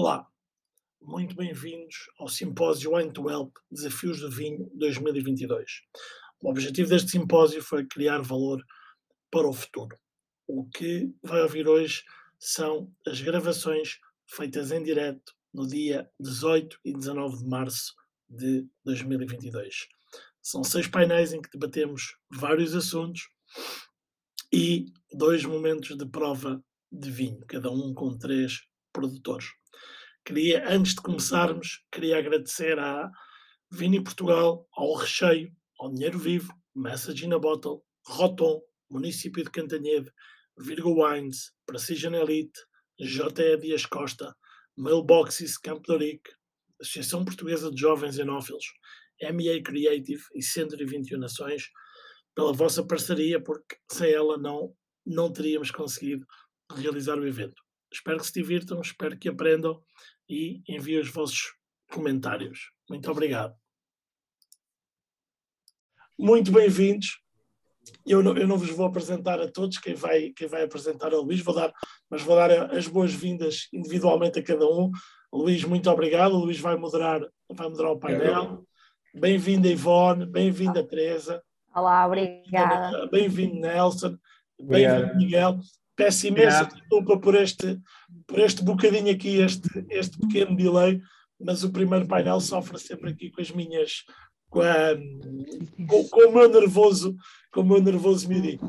Olá, muito bem-vindos ao simpósio Wine to Help Desafios do Vinho 2022. O objetivo deste simpósio foi criar valor para o futuro. O que vai ouvir hoje são as gravações feitas em direto no dia 18 e 19 de março de 2022. São seis painéis em que debatemos vários assuntos e dois momentos de prova de vinho, cada um com três produtores. Queria, antes de começarmos, queria agradecer à Vini Portugal, ao Recheio, ao Dinheiro Vivo, Message in a Bottle, Roton, Município de Cantanhede, Virgo Wines, Precision Elite, J.E. Dias Costa, Mailboxes Campo de Associação Portuguesa de Jovens Enófilos, MEA Creative e 121 Nações, pela vossa parceria, porque sem ela não, não teríamos conseguido realizar o evento. Espero que se divirtam, espero que aprendam e enviem os vossos comentários. Muito obrigado. Muito bem-vindos. Eu não, eu não vos vou apresentar a todos, quem vai, quem vai apresentar é o Luís, vou dar, mas vou dar as boas-vindas individualmente a cada um. Luís, muito obrigado. O Luís vai moderar, vai moderar o painel. Bem-vinda, Ivone, bem-vinda, Teresa. Olá, obrigada. Bem-vindo, Nelson. Bem-vindo, Miguel. Peço imensa desculpa por este, por este bocadinho aqui, este, este pequeno delay, mas o primeiro painel sofre sempre aqui com as minhas. Com, a, com, com o meu nervoso, com o meu nervoso miudinho.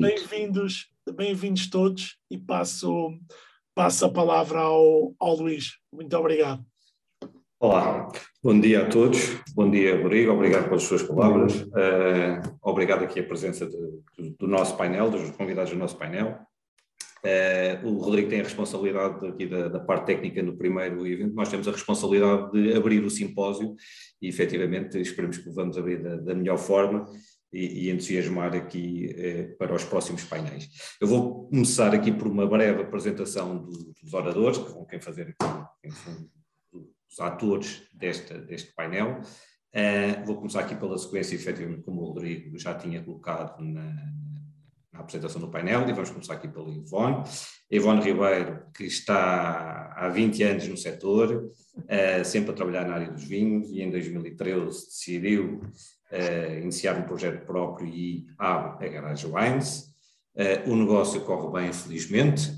Bem-vindos, bem-vindos todos e passo, passo a palavra ao, ao Luís. Muito obrigado. Olá, bom dia a todos, bom dia Rodrigo, obrigado pelas suas palavras, uh, obrigado aqui a presença de, do, do nosso painel, dos convidados do nosso painel, Uh, o Rodrigo tem a responsabilidade aqui da, da, parte técnica no primeiro evento, nós temos a responsabilidade de abrir o simpósio e efetivamente esperemos que vamos abrir da, da melhor forma e, e entusiasmar aqui uh, para os próximos painéis. Eu vou começar aqui por uma breve apresentação do, dos oradores, que vão quem fazer aqui, os atores deste, deste painel. Uh, vou começar aqui pela sequência, efetivamente, como o Rodrigo já tinha colocado na, a apresentação do painel e vamos começar aqui pelo Ivone. Ivone Ribeiro, que está há 20 anos no setor, uh, sempre a trabalhar na área dos vinhos e em 2013 decidiu uh, iniciar um projeto próprio e abre a Garage Wines. Uh, o negócio corre bem, felizmente,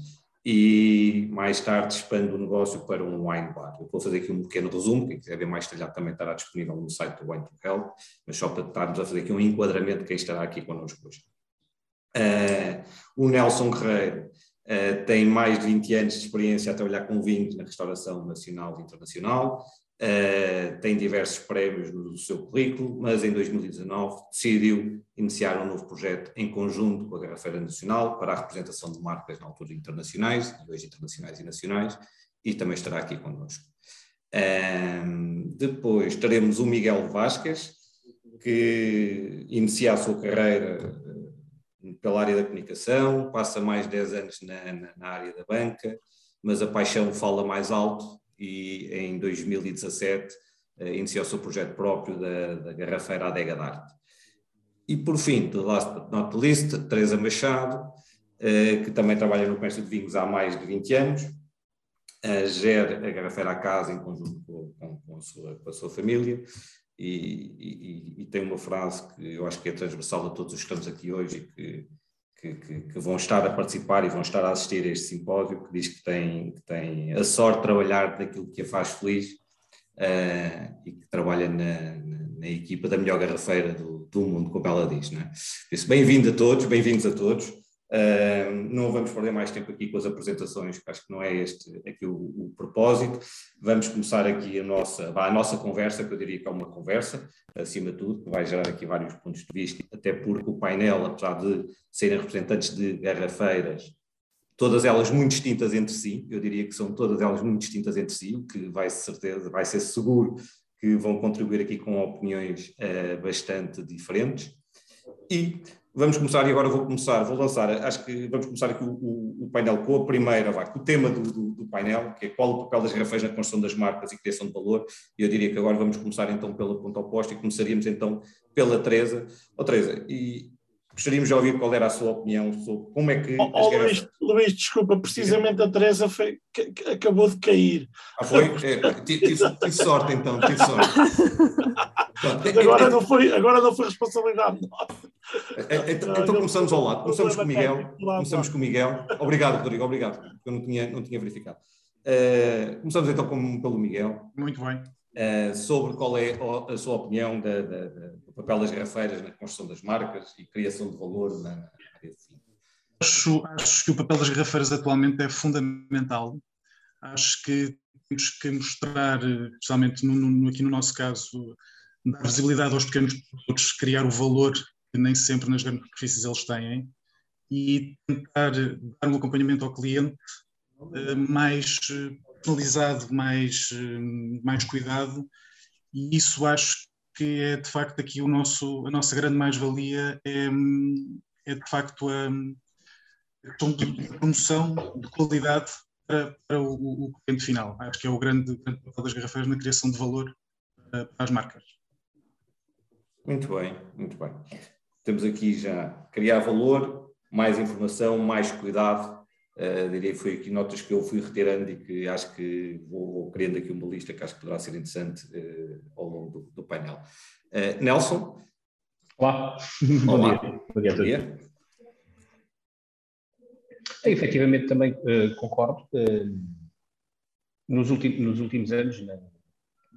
e mais tarde expande o negócio para um wine bar. Eu vou fazer aqui um pequeno resumo, quem quiser ver mais detalhado também estará disponível no site do Wine to Help, mas só para estarmos a fazer aqui um enquadramento de quem estará aqui connosco hoje. Uh, o Nelson Guerreiro uh, tem mais de 20 anos de experiência a trabalhar com vinhos na restauração nacional e internacional, uh, tem diversos prémios no seu currículo, mas em 2019 decidiu iniciar um novo projeto em conjunto com a Garrafeira Nacional para a representação de marcas na altura internacionais, hoje internacionais e nacionais, e também estará aqui connosco. depois teremos o Miguel Vasquez, que inicia a sua carreira pela área da comunicação, passa mais de 10 anos na, na, na, área da banca, mas a paixão fala mais alto e em 2017 eh, iniciou o seu projeto próprio da, da Garrafeira Adega d'Arte. E por fim, de last but not least, Teresa Machado, eh, que também trabalha no comércio de vinhos há mais de 20 anos, eh, gera a Garrafeira à Casa em conjunto com, com, com, a, sua, com a sua família, e, e, e, tem uma frase que eu acho que é transversal a todos os que estamos aqui hoje e que, que, que, que, vão estar a participar e vão estar a assistir a este simpósio, que diz que tem, que tem a sorte de trabalhar naquilo que a faz feliz uh, e que trabalha na, na, na, equipa da melhor garrafeira do, do mundo, como ela diz. Né? Bem-vindo a todos, bem-vindos a todos. Não vamos perder mais tempo aqui com as apresentações, que acho que não é este aqui o, o propósito. Vamos começar aqui a nossa, a nossa conversa, que eu diria que é uma conversa, acima de tudo, que vai gerar aqui vários pontos de vista, até porque o painel, apesar de serem representantes de garrafeiras, todas elas muito distintas entre si, eu diria que são todas elas muito distintas entre si, o que vai, certeza, vai ser seguro que vão contribuir aqui com opiniões uh, bastante diferentes. E Vamos começar, e agora vou começar, vou lançar, acho que vamos começar aqui o, o, o painel com a primeira, vai, com o tema do, do, do, painel, que é qual o papel das garrafas na construção das marcas e criação de valor, e eu diria que agora vamos começar então pela ponta oposta e começaríamos então pela Teresa. Oh, Teresa, e gostaríamos de ouvir qual era a sua opinião sobre como é que. Oh, oh Luís, Luís, desculpa, precisamente a Teresa foi, que, que acabou de cair. Ah, foi? É, tive, tive sorte então, tive sorte. agora, não foi, agora não foi responsabilidade. É, é, então, então começamos ao lado. Começamos com o Miguel. Começamos com o Miguel. Obrigado, Rodrigo, obrigado. Eu não tinha, não tinha verificado. Uh, começamos então com, pelo Miguel. Muito bem. Uh, sobre qual é a sua opinião da, da, da, do papel das garrafeiras na construção das marcas e criação de valor na área de acho, acho que o papel das garrafeiras atualmente é fundamental. Acho que temos que mostrar, especialmente no, no, aqui no nosso caso, dar visibilidade aos pequenos produtores, criar o valor que nem sempre nas grandes superfícies eles têm e tentar dar um acompanhamento ao cliente uh, mais personalizado, mais, mais cuidado, e isso acho que é de facto aqui o nosso, a nossa grande mais-valia é, é de facto a, a promoção de qualidade para, para o, cliente final. Acho que é o grande, grande papel das garrafeiras na criação de valor para, para as marcas. Muito bem, muito bem. Temos aqui já criar valor, mais informação, mais cuidado Uh, diria foi aqui notas que eu fui retirando e que acho que vou, vou criando aqui uma lista que acho que poderá ser interessante uh, ao longo do, do painel. Uh, Nelson? Olá. Olá. Bom dia. Bom dia. Bom dia. Eu, efetivamente também concordo. Nos, últimos, nos últimos anos, né,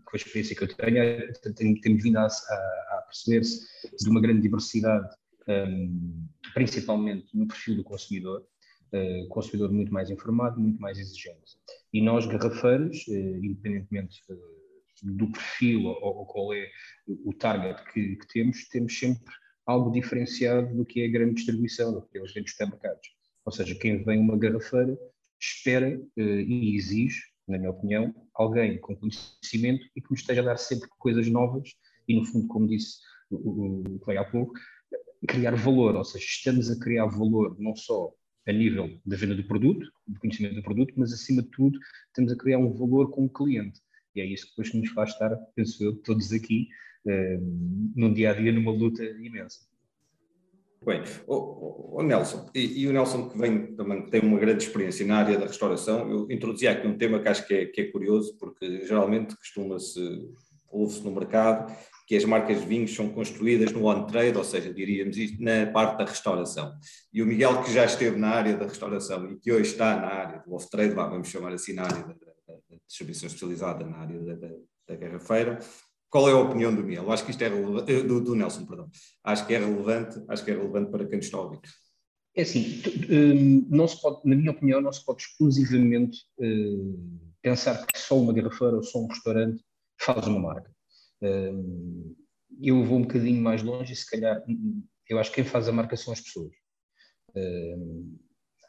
com a experiência que eu tenho, temos vindo a, a, a perceber-se de uma grande diversidade, um, principalmente no perfil do consumidor, uh, consumidor muito mais informado, muito mais exigente. E nós, garrafeiros, uh, independentemente uh, do perfil ou, ou, qual é o target que, que, temos, temos sempre algo diferenciado do que é a grande distribuição, do que é os grandes supermercados. Ou seja, quem vem uma garrafeira espera e exige, na minha opinião, alguém com conhecimento e que nos esteja a dar sempre coisas novas e, no fundo, como disse o, o veio há pouco, criar valor, ou seja, estamos a criar valor não só a nível da venda do produto, do conhecimento do produto, mas acima de tudo estamos a criar um valor com o cliente. E é isso que depois nos faz estar, penso eu, todos aqui, uh, num dia a dia, numa luta imensa. Bem, o, o Nelson, e, e, o Nelson que vem também tem uma grande experiência na área da restauração, eu introduzi aqui um tema que acho que é, que é curioso, porque geralmente costuma-se, ouve-se no mercado, que as marcas de vinhos são construídas no on-trade, ou seja, diríamos isto, na parte da restauração. E o Miguel, que já esteve na área da restauração e que hoje está na área do off-trade, vamos chamar assim, na área da, da, da distribuição especializada, na área da, da, da garrafeira, qual é a opinião do Miguel? Acho que isto é eh, do, do, Nelson, perdão. Acho que é relevante, acho que é relevante para quem está a ouvir. É assim, hum, não se pode, na minha opinião, não se pode exclusivamente hum, pensar que só uma garrafeira ou só um restaurante faz uma marca eu vou um bocadinho mais longe e se calhar eu acho que quem faz a marca são as pessoas.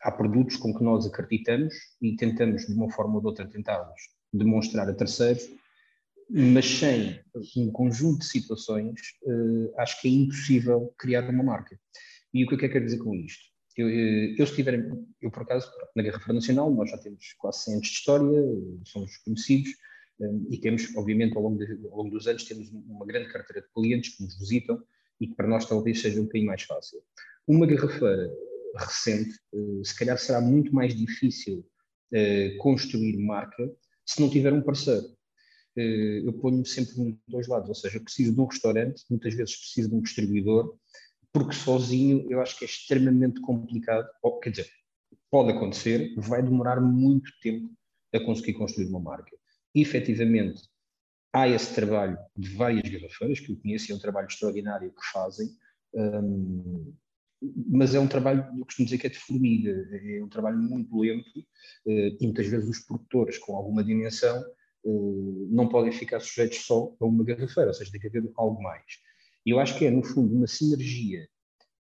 há produtos com que nós acreditamos e tentamos de uma forma ou de outra tentá-los demonstrar a terceiros, mas sem um conjunto de situações uh, acho que é impossível criar uma marca. E o que é que eu quero dizer com isto? Eu, eh, eu, estiver, eu por acaso, na Guerra Nacional, nós já temos quase 100 anos de história, somos conhecidos, e temos, obviamente, ao longo, de, ao longo, dos anos, temos uma grande carteira de clientes que nos visitam e que para nós talvez seja um bocadinho mais fácil. Uma garrafeira recente, eh, se calhar será muito mais difícil eh, construir marca se não tiver um parceiro. Eh, eu ponho-me sempre nos dois lados, ou seja, eu preciso de um restaurante, muitas vezes preciso de um distribuidor, porque sozinho eu acho que é extremamente complicado, ou, quer dizer, pode acontecer, vai demorar muito tempo a conseguir construir uma marca efetivamente há esse trabalho de várias garrafeiras que eu conheço e é um trabalho extraordinário que fazem, um, mas é um trabalho, eu costumo dizer que é de formiga, é um trabalho muito lento uh, e muitas vezes os produtores com alguma dimensão uh, não podem ficar sujeitos só a uma garrafeira, ou seja, tem que haver algo mais. E eu acho que é, no fundo, uma sinergia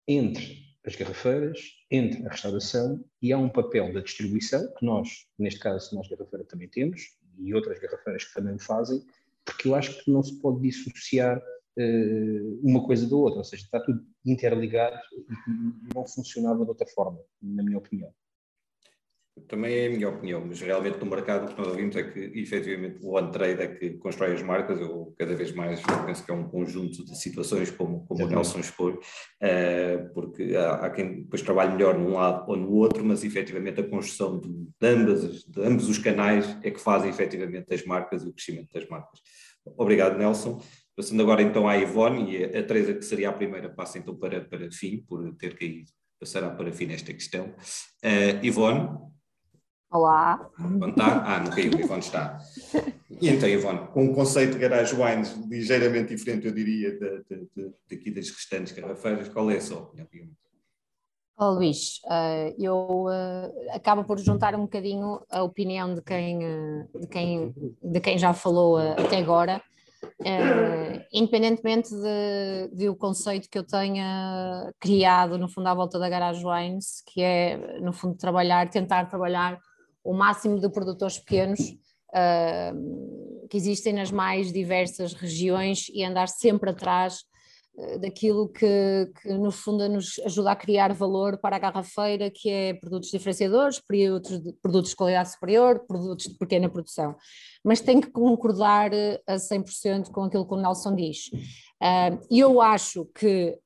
entre as garrafeiras, entre a restauração e há um papel da distribuição, que nós, neste caso, nós garrafeira também temos, e outras garrafeiras que também o fazem, porque eu acho que não se pode dissociar uh, uma coisa da outra, ou seja, está tudo interligado e não funcionava de outra forma, na minha opinião. Também é a minha opinião, mas realmente no mercado o que nós ouvimos é que efetivamente o on-trade é que constrói as marcas, eu cada vez mais penso que é um conjunto de situações como, como o Nelson expôs, uh, porque há, há, quem depois trabalhe melhor num lado ou no outro, mas efetivamente a construção de, de, ambas, de ambos os canais é que fazem efetivamente as marcas e o crescimento das marcas. Obrigado, Nelson. Passando agora então à Ivone e a, a Teresa, que seria a primeira, passa então para, para fim, por ter caído, passará para fim esta questão. Uh, Ivone, Olá. Está? Ah, não caiu, Ivone está. E então, Ivone, com um conceito de garage wines ligeiramente diferente, eu diria, daqui das restantes garrafeiras, qual é a sua opinião? Oh, Luís, uh, eu uh, acabo por juntar um bocadinho a opinião de quem, uh, de quem, de quem já falou até agora, independentemente de, de, o conceito que eu tenha criado, no fundo, à volta da Garage Wines, que é, no fundo, trabalhar, tentar trabalhar o máximo de produtores pequenos uh, que existem nas mais diversas regiões e andar sempre atrás uh, daquilo que, que, no fundo, nos ajuda a criar valor para a garrafeira, que é produtos diferenciadores, produtos de, produtos de qualidade superior, produtos de pequena produção. Mas tem que concordar a 100% com aquilo que o Nelson diz. E uh, eu acho que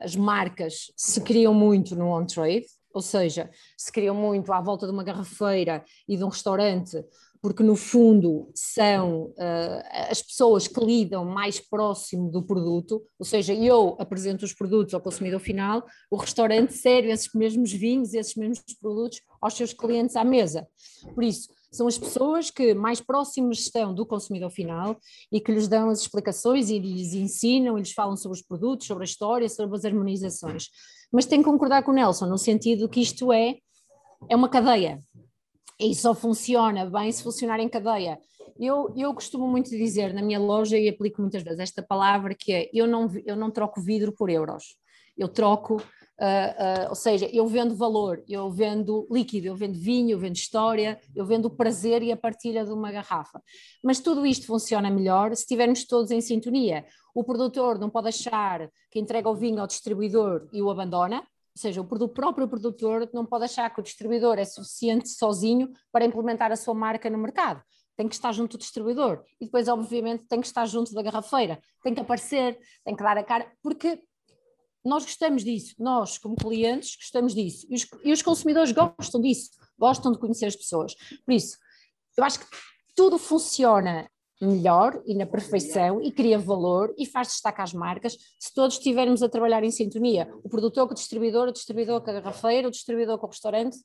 as marcas se criam muito no on-trade, ou seja, se criam muito à volta de uma garrafeira e de um restaurante, porque no fundo são uh, as pessoas que lidam mais próximo do produto, ou seja, eu apresento os produtos ao consumidor final, o restaurante serve esses mesmos vinhos, esses mesmos produtos aos seus clientes à mesa. Por isso, são as pessoas que mais próximas estão do consumidor final e que lhes dão as explicações e lhes ensinam, e lhes falam sobre os produtos, sobre a história, sobre as harmonizações mas tenho que concordar com o Nelson, no sentido que isto é, é uma cadeia, e só funciona bem se funcionar em cadeia. Eu, eu costumo muito dizer na minha loja, e aplico muitas vezes esta palavra, que é, eu não, eu não troco vidro por euros, eu troco Uh, uh, ou seja, eu vendo valor, eu vendo líquido, eu vendo vinho, eu vendo história, eu vendo o prazer e a partilha de uma garrafa. Mas tudo isto funciona melhor se estivermos todos em sintonia. O produtor não pode achar que entrega o vinho ao distribuidor e o abandona, ou seja, o próprio produtor não pode achar que o distribuidor é suficiente sozinho para implementar a sua marca no mercado. Tem que estar junto do distribuidor e depois, obviamente, tem que estar junto da garrafeira, tem que aparecer, tem que dar a cara, porque nós gostamos disso, nós, como clientes, gostamos disso. E os, e os, consumidores gostam disso, gostam de conhecer as pessoas. Por isso, eu acho que tudo funciona melhor e na perfeição e cria valor e faz destaque às marcas se todos estivermos a trabalhar em sintonia. O produtor com o distribuidor, o distribuidor com a garrafeira, o distribuidor com o restaurante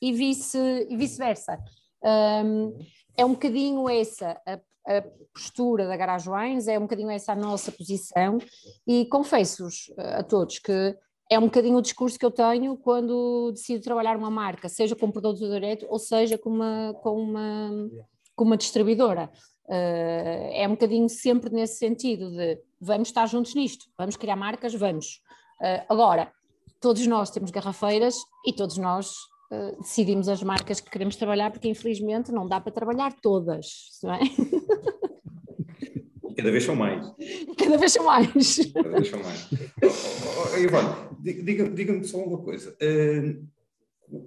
e vice-versa. Vice um, é um bocadinho essa a a postura da Garage Wines, é um bocadinho essa a nossa posição e confesso-vos eh, a todos que é um bocadinho o discurso que eu tenho quando decido trabalhar uma marca, seja com produto direto ou seja com uma, com uma, com uma distribuidora. Uh, é um bocadinho sempre nesse sentido de vamos estar juntos nisto, vamos criar marcas, vamos. Uh, agora, todos nós temos garrafeiras e todos nós uh, decidimos as marcas que queremos trabalhar, porque infelizmente não dá para trabalhar todas, não é? Cada vez são mais. Cada vez são mais. Cada vez são mais. Oh, oh, Ivone, diga-me diga só uma coisa. Uh,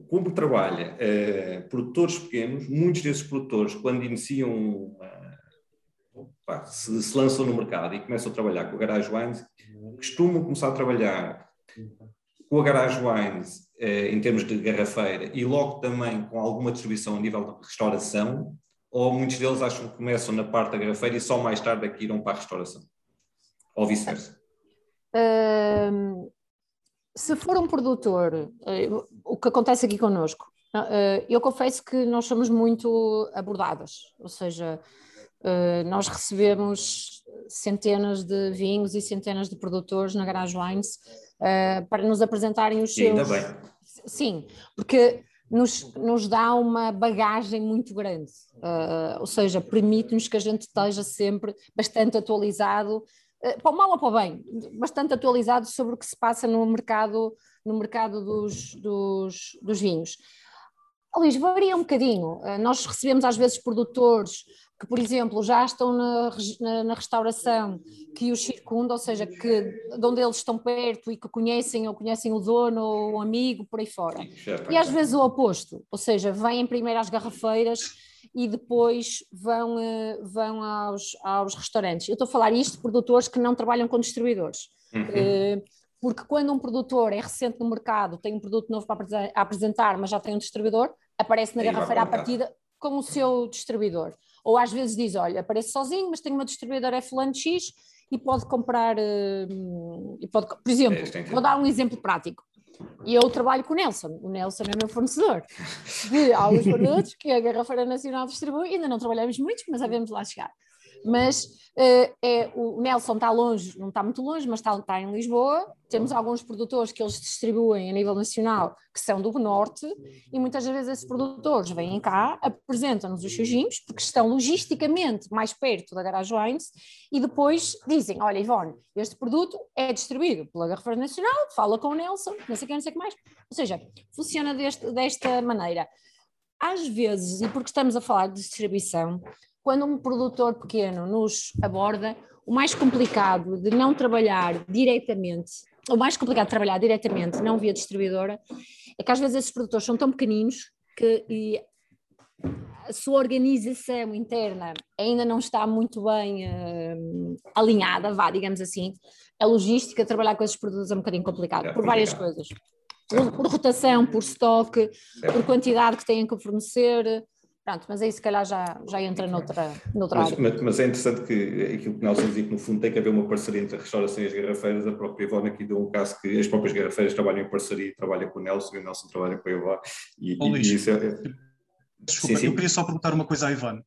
como trabalha uh, produtores pequenos, muitos desses produtores, quando iniciam, pá, se, se, lançam no mercado e começam a trabalhar com a Garage Wines, costumam começar a trabalhar com a Garage Wines em termos de garrafeira e logo também com alguma distribuição a nível de restauração, ou muitos deles acham que começam na parte da garrafeira e só mais tarde é que irão para a restauração? Ou vice-versa? Uh, se for um produtor, uh, o que acontece aqui connosco, uh, eu confesso que nós somos muito abordadas, ou seja, nós recebemos centenas de vinhos e centenas de produtores na Garage Wines para nos apresentarem os seus. Ainda bem. Sim, porque nos, nos dá uma bagagem muito grande, uh, ou seja, permite-nos que a gente esteja sempre bastante atualizado, uh, para o mal ou para o bem, bastante atualizado sobre o que se passa no mercado, no mercado dos, dos, dos vinhos. Luís, varia um bocadinho. Uh, nós recebemos às vezes produtores que, por exemplo, já estão na, na, na, restauração, que os circundam, ou seja, que, de onde eles estão perto e que conhecem ou conhecem o dono ou o amigo, por aí fora. E às vezes o oposto, ou seja, vêm primeiro às garrafeiras e depois vão, eh, vão aos, aos restaurantes. Eu estou a falar isto de produtores que não trabalham com distribuidores. Uhum. Eh, porque quando um produtor é recente no mercado, tem um produto novo para apresentar, mas já tem um distribuidor, aparece na garrafeira à partida com o seu distribuidor. Ou às vezes diz, olha, aparece sozinho, mas tenho uma distribuidora F X e pode comprar, uh, e pode, por exemplo, é, vou dar um exemplo prático. E eu trabalho com o Nelson. O Nelson é meu fornecedor de alguns produtos que a Garrafeira Nacional distribui. Ainda não trabalhamos muitos, mas havemos lá chegar. Mas uh, é, o Nelson está longe, não está muito longe, mas está, está em Lisboa. Temos alguns produtores que eles distribuem a nível nacional que são do norte e muitas vezes esses produtores vêm cá, apresentam-nos os seus vinhos, porque estão logisticamente mais perto da Garage Wines e depois dizem, olha Ivone, este produto é distribuído pela Garrafeira Nacional, fala com o Nelson, não sei o que, não sei o que mais. Ou seja, funciona deste, desta maneira. Às vezes, e porque estamos a falar de distribuição, quando um produtor pequeno nos aborda, o mais complicado de não trabalhar diretamente, o mais complicado de trabalhar diretamente, não via distribuidora, é que às vezes esses produtores são tão pequeninos que a sua organização interna ainda não está muito bem uh, alinhada, vá, digamos assim. A logística, trabalhar com esses produtos é um bocadinho complicado, é por várias coisas. Por, por, rotação, por estoque, por quantidade que têm que fornecer, Pronto, mas aí se calhar já, já entra noutra, noutra mas, área. Mas, é interessante que aquilo que Nelson dizia que no fundo tem que haver uma parceria entre a restauração e as garrafeiras. A própria Ivone aqui deu um caso que as próprias garrafeiras trabalham em parceria e trabalham com o Nelson e o Nelson trabalha com a Ivone. E, oh, e, e isso é... Desculpa, sim, sim. eu queria só perguntar uma coisa à Ivone.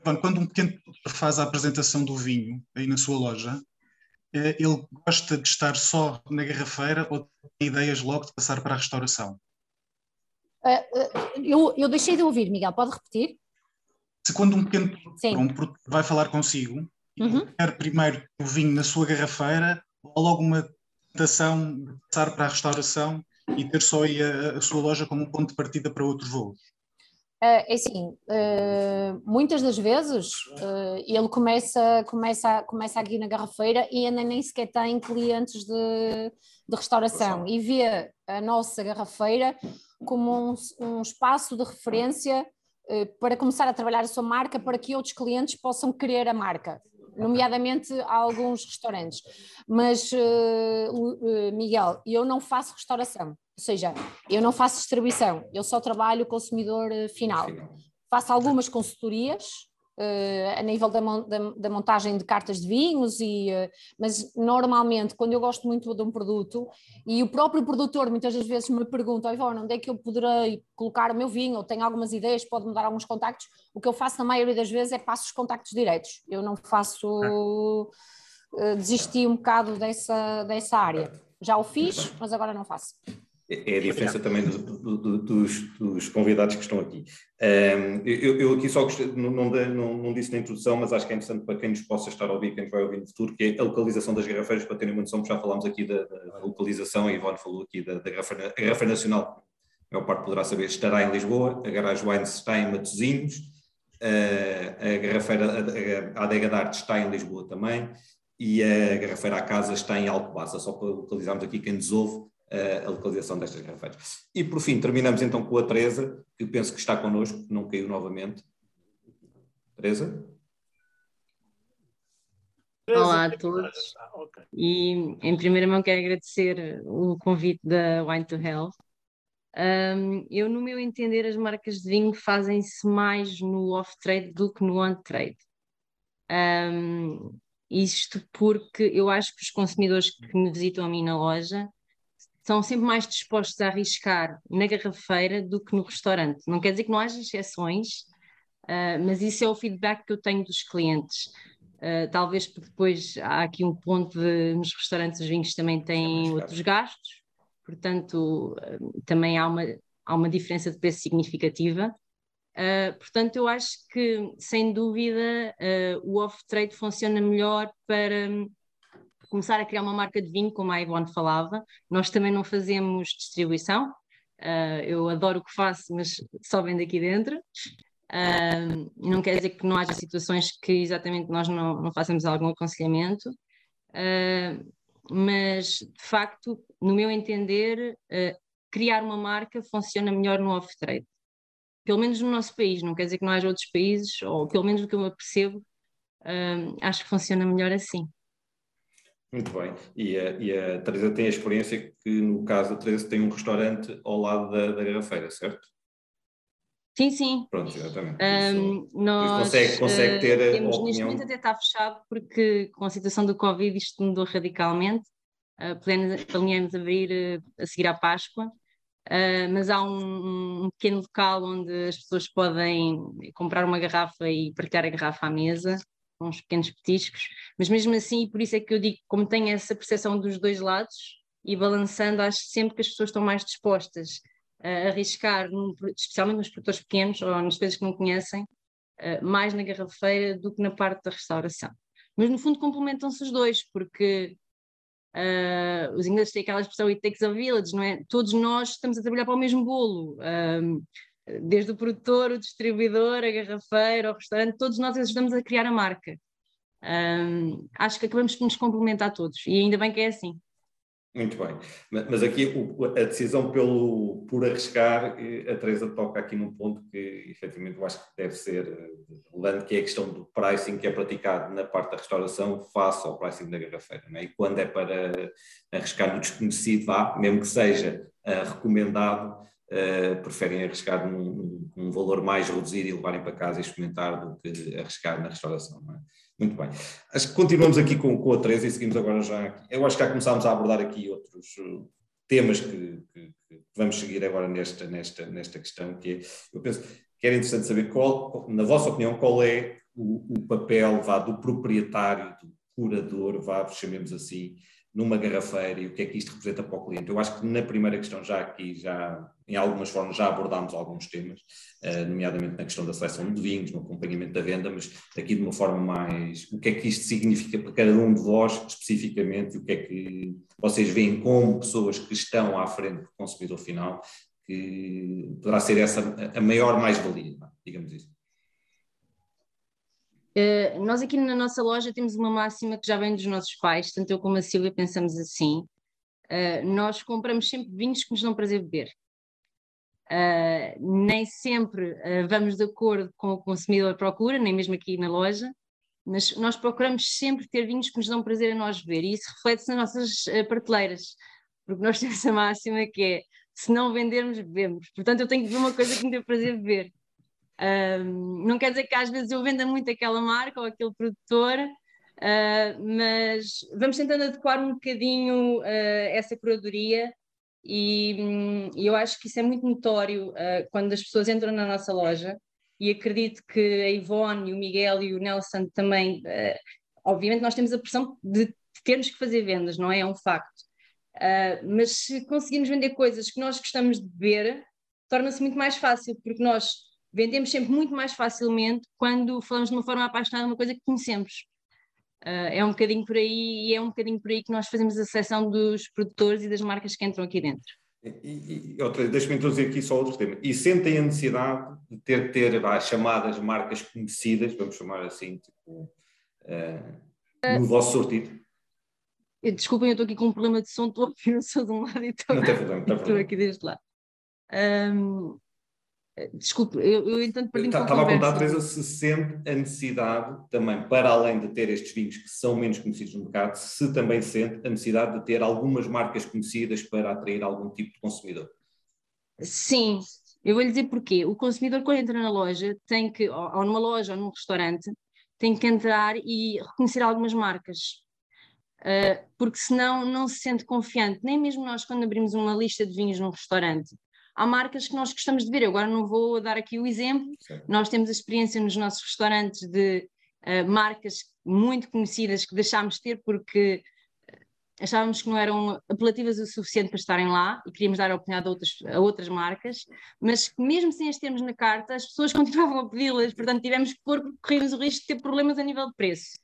Ivone, quando um pequeno faz a apresentação do vinho aí na sua loja, eh, ele gosta de estar só na garrafeira ou tem ideias logo de passar para a restauração? Uh, eu, eu deixei de ouvir, Miguel, pode repetir? Se quando um pequeno um vai falar consigo, uhum. quer primeiro o vinho na sua garrafeira, ou logo uma tentação de passar para a restauração e ter só a, a sua loja como um ponto de partida para outros voos? Uh, é assim, muitas das vezes ele começa, começa, começa aqui na garrafeira e ainda nem sequer tem clientes de, de restauração e vê a nossa garrafeira como um, um espaço de referência uh, para começar a trabalhar a sua marca para que outros clientes possam querer a marca, nomeadamente alguns restaurantes. Mas, uh, Miguel, eu não faço restauração, ou seja, eu não faço distribuição, eu só trabalho consumidor final. Faço algumas consultorias, uh, a nível da, da, da, montagem de cartas de vinhos, e, uh, mas normalmente quando eu gosto muito de um produto e o próprio produtor muitas das vezes me pergunta, Ivone, onde é que eu poderei colocar o meu vinho, ou tenho algumas ideias, pode-me dar alguns contactos, o que eu faço na maioria das vezes é passo os contactos diretos, eu não faço, uh, desisti um bocado dessa, dessa área. Já o fiz, mas agora não faço. É a diferença também do, do, do, dos, dos, convidados que estão aqui. Um, eu, eu, aqui só gostei, não, não, não, disse na introdução, mas acho que é interessante para quem nos possa estar a ouvir, quem nos vai ouvir no futuro, que é a localização das garrafeiras, para terem uma noção, já falámos aqui da, da localização, a Ivone falou aqui da, da garrafa, a nacional, a maior parte poderá saber, estará em Lisboa, a Garage Wines está em Matosinhos, a garrafeira, a Adega de Arte está em Lisboa também, e a garrafeira à casa está em Alcobaça, só para localizarmos aqui quem nos ouve, a localização destas garrafeiras. E por fim, terminamos então com a Teresa, que penso que está connosco, não caiu novamente. Teresa? Olá a todos. E em primeira mão quero agradecer o convite da Wine to Health. Um, eu, no meu entender, as marcas de vinho fazem-se mais no off-trade do que no on-trade. Um, isto porque eu acho que os consumidores que me visitam a mim na loja são sempre mais dispostos a arriscar na garrafeira do que no restaurante. Não quer dizer que não haja exceções, uh, mas isso é o feedback que eu tenho dos clientes. Uh, talvez porque depois há aqui um ponto de nos restaurantes os vinhos também têm é outros gastos, portanto uh, também há uma, há uma diferença de preço significativa. Uh, portanto, eu acho que, sem dúvida, o off-trade funciona melhor para começar a criar uma marca de vinho, como a Ivone falava. Nós também não fazemos distribuição, Uh, eu adoro o que faço, mas só vem daqui dentro. Uh, não quer dizer que não haja situações que exatamente nós não, não façamos algum aconselhamento, uh, mas de facto, no meu entender, criar uma marca funciona melhor no off-trade. Pelo menos no nosso país, não quer dizer que não haja outros países, ou pelo menos do que eu percebo, acho que funciona melhor assim. Muito bem. E a, e a Teresa tem a experiência que, no caso da Teresa, tem um restaurante ao lado da, da garrafeira, certo? Sim, sim. Pronto, exatamente. Um, nós consegue, consegue ter uh, temos, opinião... Neste momento até está fechado porque com a situação do Covid isto mudou radicalmente. Uh, planeamos abrir uh, a seguir à Páscoa, uh, mas há um, um, pequeno local onde as pessoas podem comprar uma garrafa e partilhar a garrafa à mesa uns pequenos petiscos, mas mesmo assim, por isso é que eu digo, como tenho essa percepção dos dois lados e balançando, acho sempre que as pessoas estão mais dispostas a arriscar, especialmente nos produtores pequenos ou nas coisas que não conhecem, uh, mais na garrafeira do que na parte da restauração. Mas no fundo complementam-se os dois, porque uh, os ingleses têm aquela expressão it takes a village, não é? Todos nós estamos a trabalhar para o mesmo bolo. Um, desde o produtor, o distribuidor, a garrafeira, o restaurante, todos nós ajudamos a criar a marca. Um, acho que acabamos por nos complementar todos e ainda bem que é assim. Muito bem, mas aqui a decisão pelo, por arriscar, a Teresa toca aqui num ponto que efetivamente eu acho que deve ser eh, relevante, que é a questão do pricing que é praticado na parte da restauração face ao pricing da garrafeira. É? E quando é para arriscar no desconhecido, vá, mesmo que seja uh, recomendado, uh, preferem arriscar num, num, valor mais reduzido e levarem para casa e experimentar do que arriscar na restauração. É? Muito bem. Acho que continuamos aqui com, com a Teresa e seguimos agora já. Eu acho que já começámos a abordar aqui outros uh, temas que, que, que, vamos seguir agora nesta, nesta, nesta questão, que é, eu penso que era interessante saber qual, na vossa opinião, qual é o, o papel vá, do proprietário, do curador, vá, chamemos assim, numa garrafeira e o que é que isto representa para o cliente. Eu acho que na primeira questão já aqui, já em algumas formas já abordámos alguns temas, uh, nomeadamente na questão da seleção de vinhos, no acompanhamento da venda, mas aqui de uma forma mais, o que é que isto significa para cada um de vós especificamente, o que é que vocês veem como pessoas que estão à frente do consumidor final, que poderá ser essa a maior mais-valia, digamos isso. Uh, nós aqui na nossa loja temos uma máxima que já vem dos nossos pais, tanto eu como a Silvia pensamos assim. Uh, nós compramos sempre vinhos que nos dão prazer beber. Uh, nem sempre vamos de acordo com o consumidor procura, nem mesmo aqui na loja, mas nós procuramos sempre ter vinhos que nos dão prazer a nós beber e isso reflete-se nas nossas prateleiras, porque nós temos a máxima que é se não vendermos, bebemos. Portanto, eu tenho que beber uma coisa que me dê prazer beber. Não quer dizer que às vezes eu venda muito aquela marca ou aquele produtor, uh, mas vamos tentando adequar um bocadinho uh, essa curadoria e, um, eu acho que isso é muito notório uh, quando as pessoas entram na nossa loja e acredito que a Ivone, o Miguel e o Nelson também, obviamente nós temos a pressão de termos que fazer vendas, não é? É um facto. mas se conseguirmos vender coisas que nós gostamos de beber, torna-se muito mais fácil, porque nós vendemos sempre muito mais facilmente quando falamos de uma forma apaixonada de uma coisa que conhecemos. Uh, é um bocadinho por aí e é um bocadinho por aí que nós fazemos a seleção dos produtores e das marcas que entram aqui dentro. E, e outra, deixa-me introduzir aqui só outro tema. E sentem a necessidade de ter, ter chamadas marcas conhecidas, vamos chamar assim, tipo, uh, no vosso sortido? Desculpem, eu estou aqui com um problema de som, estou a ouvir o som de um lado e estou, não tem problema, não estou aqui deste lado. Um, Desculpe, eu, eu entanto perdi Estava a perguntar, Teresa, se sente a necessidade também, para além de ter estes vinhos que são menos conhecidos no mercado, se também sente a necessidade de ter algumas marcas conhecidas para atrair algum tipo de consumidor. Sim, eu vou lhe dizer porquê. O consumidor, quando entra na loja, tem que, ou numa loja ou num restaurante, tem que entrar e reconhecer algumas marcas. Uh, porque senão não se sente confiante. Nem mesmo nós, quando abrimos uma lista de vinhos num restaurante, há marcas que nós gostamos de ver. Eu agora não vou dar aqui o exemplo, Sim. nós temos a experiência nos nossos restaurantes de uh, marcas muito conhecidas que deixámos de ter porque eh, achávamos que não eram apelativas o suficiente para estarem lá e queríamos dar a oportunidade a outras, a outras marcas, mas que mesmo sem as termos na carta, as pessoas continuavam a pedi-las, portanto tivemos que pôr, corrermos o risco de ter problemas a nível de preço.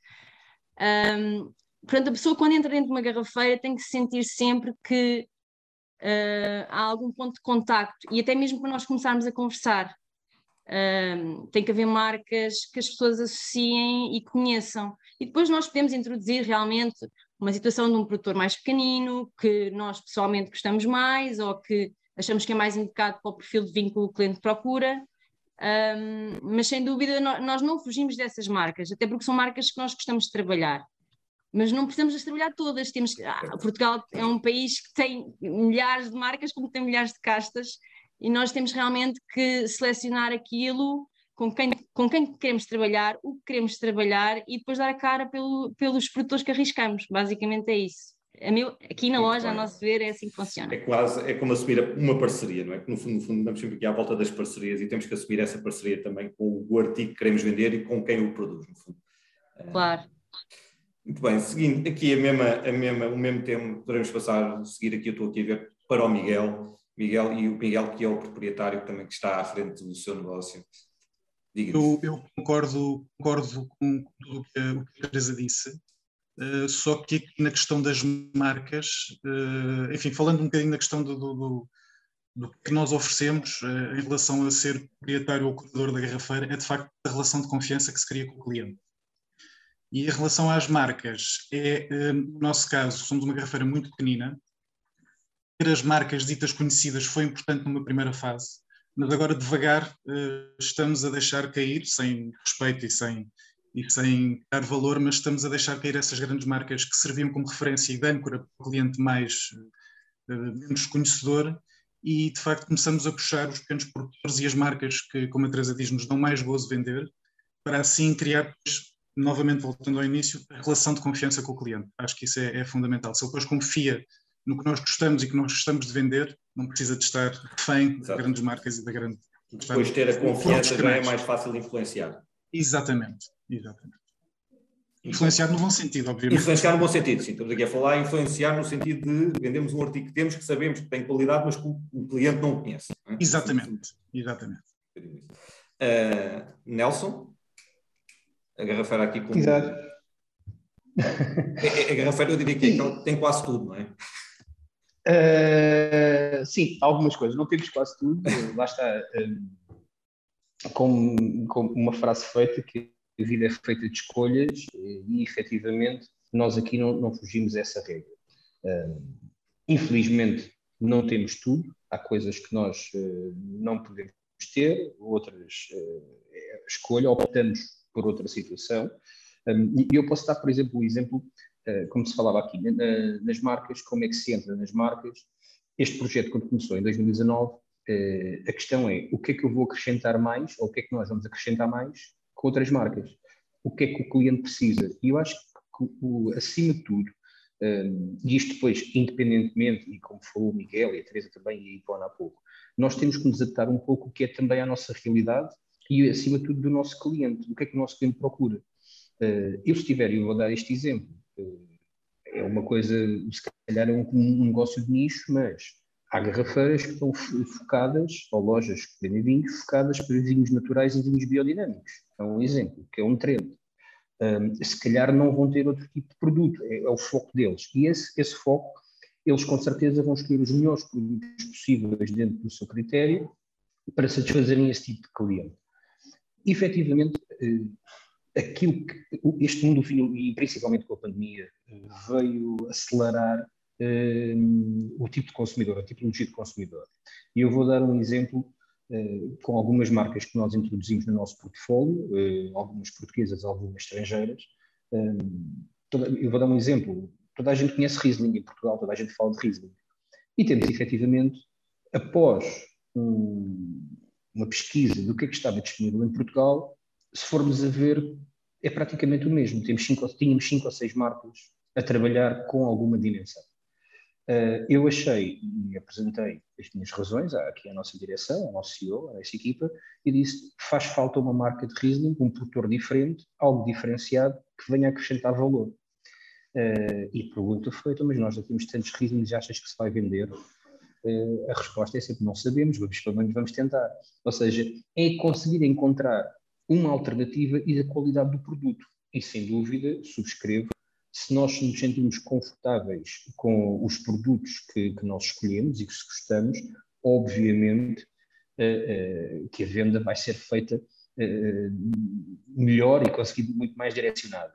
Um, portanto, a pessoa quando entra dentro de uma garrafeira tem que se sentir sempre que uh, há algum ponto de contacto e até mesmo para nós começarmos a conversar. Uh, tem que haver marcas que as pessoas associem e conheçam. E depois nós podemos introduzir realmente uma situação de um produtor mais pequenino, que nós pessoalmente gostamos mais ou que achamos que é mais indicado para o perfil de vínculo que o cliente procura. Um, mas sem dúvida nós não fugimos dessas marcas, até porque são marcas que nós gostamos de trabalhar. Mas não precisamos de trabalhar todas. Temos, ah, Portugal é um país que tem milhares de marcas, como tem milhares de castas, e nós temos realmente que selecionar aquilo com quem, com quem queremos trabalhar, o que queremos trabalhar e depois dar a cara pelo, pelos produtores que arriscamos. Basicamente é isso. Meu, aqui na loja, a nosso ver, é assim que funciona. É quase, é como assumir uma parceria, não é? No fundo, no fundo andamos sempre aqui à volta das parcerias e temos que assumir essa parceria também com o artigo que queremos vender e com quem o produz, no fundo. Claro. Muito bem, seguindo aqui a mesma, a mesma, o mesmo tema, podemos passar, seguir aqui, eu estou aqui a ver, para o Miguel. Miguel e o Miguel que é o proprietário também que está à frente do seu negócio. Eu, eu, concordo, concordo com tudo o que a, Teresa disse, uh, só que na questão das marcas, uh, enfim, falando um bocadinho da questão do, do, do, que nós oferecemos uh, em relação a ser proprietário ou curador da garrafeira, é de facto a relação de confiança que se cria com o cliente. E em relação às marcas, é, no nosso caso, somos uma garrafeira muito pequenina, ter as marcas ditas conhecidas foi importante numa primeira fase, mas agora devagar uh, estamos a deixar cair, sem respeito e sem, e sem dar valor, mas estamos a deixar cair essas grandes marcas que serviam como referência e de âncora para o cliente mais uh, menos conhecedor. E de facto começamos a puxar os pequenos produtores e as marcas que, como a Teresa diz, nos dão mais gozo vender, para assim criar, novamente voltando ao início, a relação de confiança com o cliente. Acho que isso é, é fundamental. Se ele depois confia no que nós gostamos e que nós gostamos de vender, não precisa de estar refém de grandes marcas e da grande. Depois ter a confiança já é mais fácil de influenciar. Exatamente, exatamente. Influenciar no bom sentido, obviamente. Influenciar no bom sentido, sim. Estamos aqui a falar influenciar no sentido de vendemos um artigo que temos, que sabemos que tem qualidade, mas que o cliente não o conhece. Não é? Exatamente, exatamente. Uh, Nelson, a garrafeira aqui com. Exato. A, a garrafeira eu diria que é, tem quase tudo, não é? Uh, sim, algumas coisas. Não temos quase tudo. Lá está. Um, com, com, uma frase feita que a vida é feita de escolhas e, efetivamente, nós aqui não, não fugimos dessa regra. Uh, infelizmente, não temos tudo. Há coisas que nós uh, não podemos ter, outras é escolha, optamos por outra situação. Um, e eu posso dar, por exemplo, o exemplo eh, como se falava aqui, nas marcas, como é que se entra nas marcas. Este projeto, quando começou em 2019, eh, a questão é o que é que eu vou acrescentar mais, ou o que é que nós vamos acrescentar mais com outras marcas? O que é que o cliente precisa? E eu acho que, acima de tudo, e isto depois, independentemente, e como falou o Miguel e a Teresa também, e a Ivona há pouco, nós temos que nos adaptar um pouco o que é também a nossa realidade e, acima de tudo, do nosso cliente. O que é que o nosso cliente procura? Eu, se tiver, e vou dar este exemplo, é uma coisa, se calhar é um, um negócio de nicho, mas há garrafeiras que estão focadas, ou lojas que vendem vinhos, focadas para vinhos naturais e vinhos biodinâmicos. É um exemplo, que é um trend. Um, se calhar não vão ter outro tipo de produto, é, é o foco deles. E esse, esse, foco, eles com certeza vão escolher os melhores produtos possíveis dentro do seu critério para satisfazerem esse tipo de cliente. Efetivamente, eh, aquilo que este mundo do vinho, e principalmente com a pandemia, veio acelerar um, o tipo de consumidor, a tipologia de consumidor. E eu vou dar um exemplo uh, com algumas marcas que nós introduzimos no nosso portfólio, algumas portuguesas, algumas estrangeiras. Eu vou dar um exemplo. Toda a gente conhece Riesling em Portugal, toda a gente fala de Riesling. E temos efetivamente, após um, uma pesquisa do que é que estava disponível em Portugal, se formos a ver, é praticamente o mesmo. Temos cinco, tínhamos cinco ou seis marcas a trabalhar com alguma dimensão. Uh, eu achei e apresentei as minhas razões aqui à nossa direção, ao nosso CEO, à nossa equipa, e disse faz falta uma marca de Riesling, um produtor diferente, algo diferenciado, que venha a acrescentar valor. Uh, e pergunta foi, então, mas nós já temos tantos Riesling, já achas que se vai vender? Uh, a resposta é sempre não sabemos, vamos, pelo menos vamos tentar. Ou seja, é conseguir encontrar uma alternativa e da qualidade do produto. E sem dúvida, subscrevo se nós nos sentimos confortáveis com os produtos que, que nós escolhemos e que se gostamos, obviamente uh, uh, que a venda vai ser feita uh, melhor e conseguir muito mais direcionada.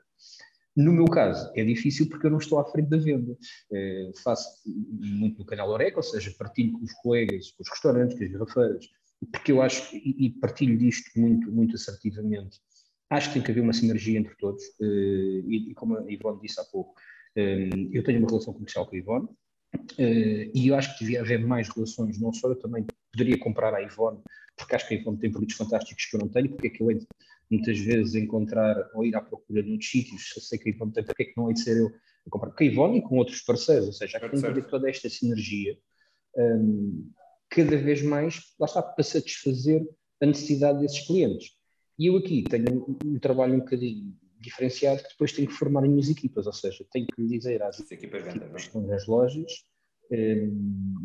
No meu caso, é difícil porque eu não estou à frente da venda. faço muito no canal Oreca, ou seja, partilho com os colegas, com os restaurantes, com as garrafeiras, porque eu acho, e partilho disto muito, muito assertivamente, acho que tem que haver uma sinergia entre todos, e, e como a Ivone disse há pouco, eu tenho uma relação comercial com a Ivone, Uh, e eu acho que devia haver mais relações, não só eu também poderia comprar a Ivone, porque acho que a Ivone tem produtos fantásticos que eu não tenho, porque é que eu de, muitas vezes encontrar ou ir à procura de muitos sítios, se eu sei que a Ivone tem, porque é que não hei de ser eu a comprar com a Ivone e com outros parceiros, ou seja, há que haver toda esta sinergia, um, cada vez mais, lá está, para satisfazer a necessidade desses clientes. E eu aqui tenho um, um trabalho um bocadinho diferenciado que depois tenho que formar as minhas equipas, ou seja, tenho que dizer às equipas que estão nas lojas ehm,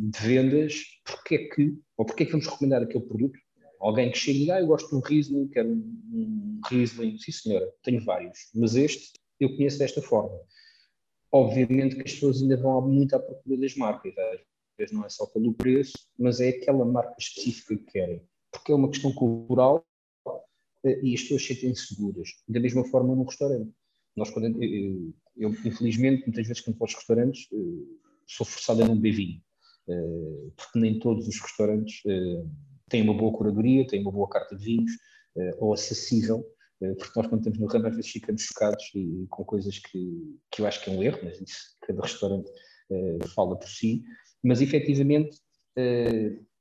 de vendas porque é que, ou porque é que vamos recomendar aquele produto. Alguém que chega e ah, eu gosto de um Riesling, quero um, um Riesling. Sim, senhora, tenho vários, mas este eu conheço desta forma. Obviamente que as pessoas ainda vão muito à procura das marcas, às vezes não é só pelo preço, mas é aquela marca específica que querem, porque é uma questão cultural eh, e as pessoas sentem-se seguras. Da mesma forma no restaurante. Nós, quando, eu, eu, infelizmente, muitas vezes quando vou aos restaurantes, eh, sou forçado a não beber vinho, eh, porque nem todos os restaurantes têm uma boa curadoria, têm uma boa carta de vinhos, ou acessível, porque nós quando estamos no ramo às vezes ficamos chocados e, com coisas que, que eu acho que é um erro, mas isso cada restaurante fala por si, mas efetivamente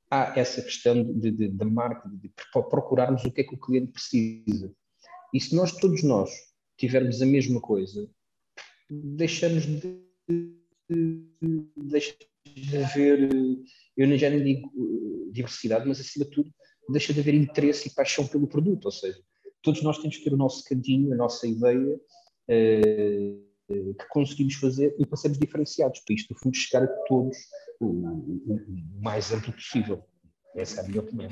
há essa questão de, de, de marca, de, procurarmos o que é que o cliente precisa. E se nós, todos nós, tivermos a mesma coisa, deixamos de, deixa de haver, eu já nem digo uh, diversidade, mas acima de tudo, deixa de haver interesse e paixão pelo produto. Ou seja, todos nós temos que ter o nosso cantinho, a nossa ideia. Uh, que conseguimos fazer e para sermos diferenciados, para isto, no fundo, chegar a todos o, mais amplo possível. Essa é a minha opinião.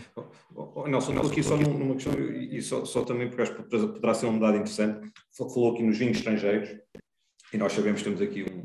Oh, Nelson, Nelson aqui só numa questão, e só, só também porque acho que poderá ser um dado interessante, falou aqui nos vinhos estrangeiros, e nós sabemos que temos aqui um,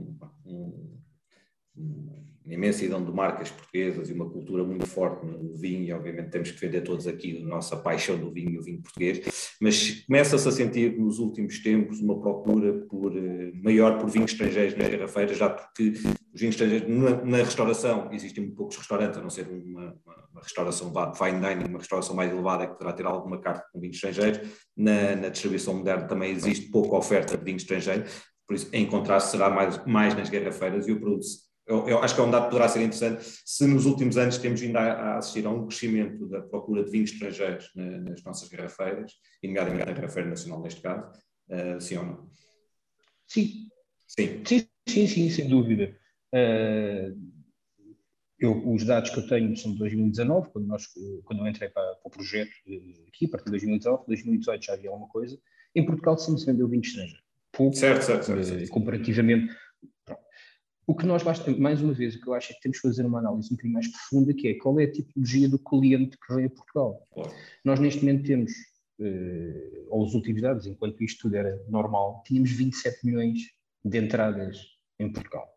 imensidão de marcas portuguesas e uma cultura muito forte no vinho, e obviamente temos que defender todos aqui a nossa paixão do vinho e o vinho português, mas começa-se a sentir nos últimos tempos uma procura por, eh, maior por vinhos estrangeiros nas garrafeiras, já porque os vinhos estrangeiros na, na restauração, existem muito poucos restaurantes, a não ser uma, uma, uma restauração fine dining, uma restauração mais elevada que poderá ter alguma carta com vinhos estrangeiros, na, na distribuição moderna também existe pouca oferta de vinho estrangeiro, por isso encontrar-se será mais, mais nas garrafeiras e o produto eu, eu, acho que é um dado que poderá ser interessante se nos últimos anos temos ainda a, a assistir a um crescimento da procura de vinhos estrangeiros na, nas nossas garrafeiras, e nomeadamente na garrafeira nacional neste caso, uh, sim ou não? Sim. Sim. Sim, sim, sim sem dúvida. Uh, eu, os dados que eu tenho são de 2019, quando, nós, quando eu entrei para, para o projeto aqui, a partir de 2019, 2018 já havia alguma coisa. Em Portugal sempre se vendeu vinho estrangeiro. Pouco, certo, certo, certo, certo. O que nós, mais uma vez, o que eu acho é que temos que fazer uma análise um bocadinho mais profunda, que é qual é a tipologia do cliente que vem a Portugal. Claro. Nós, neste momento, temos, eh, aos últimos dados, enquanto isto tudo era normal, tínhamos 27 milhões de entradas em Portugal.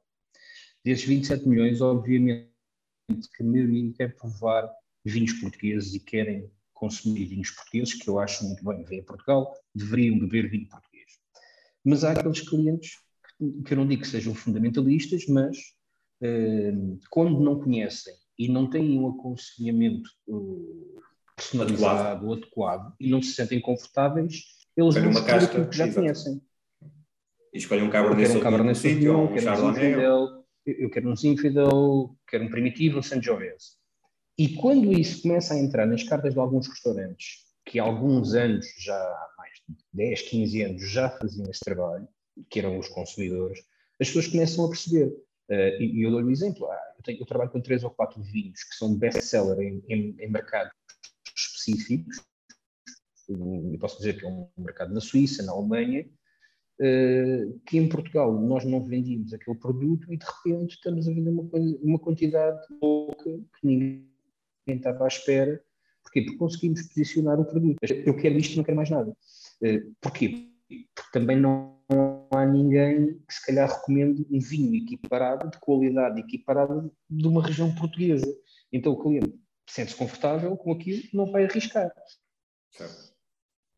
Desses 27 milhões, obviamente, que a maioria quer provar vinhos portugueses e querem consumir vinhos portugueses, que eu acho muito bem, vêm a Portugal, deveriam beber vinho português. Mas há aqueles clientes que eu não digo que sejam fundamentalistas, mas uh, quando não conhecem e não têm um aconselhamento uh, personalizado ou adequado e não se sentem confortáveis, eles vão escolher aquilo que já conhecem. E escolhem um Cabernet Sauvignon, um Cabernet Sauvignon, um Chardonnay. Eu quero um Zinfandel, quero um Primitivo, um Sangiovese. E quando isso começa a entrar nas cartas de alguns restaurantes, que há alguns anos, já há mais de 10, 15 anos, já faziam esse trabalho, que eram os consumidores, as pessoas começam a perceber. Uh, e, e, eu dou-lhe um exemplo. Ah, eu, tenho, eu, trabalho com três ou quatro vinhos que são best-seller em, em, em, mercados específicos. Eu posso dizer que é um mercado na Suíça, na Alemanha, uh, que em Portugal nós não vendíamos aquele produto e de repente estamos a vender uma, uma quantidade pouca que ninguém estava à espera. Porquê? Porque conseguimos posicionar o produto. Eu quero isto, não quero mais nada. Uh, porquê? porque também não há ninguém que se calhar recomende um vinho equiparado, de qualidade equiparada de uma região portuguesa. Então o cliente sente-se confortável com aquilo, não vai arriscar. Certo.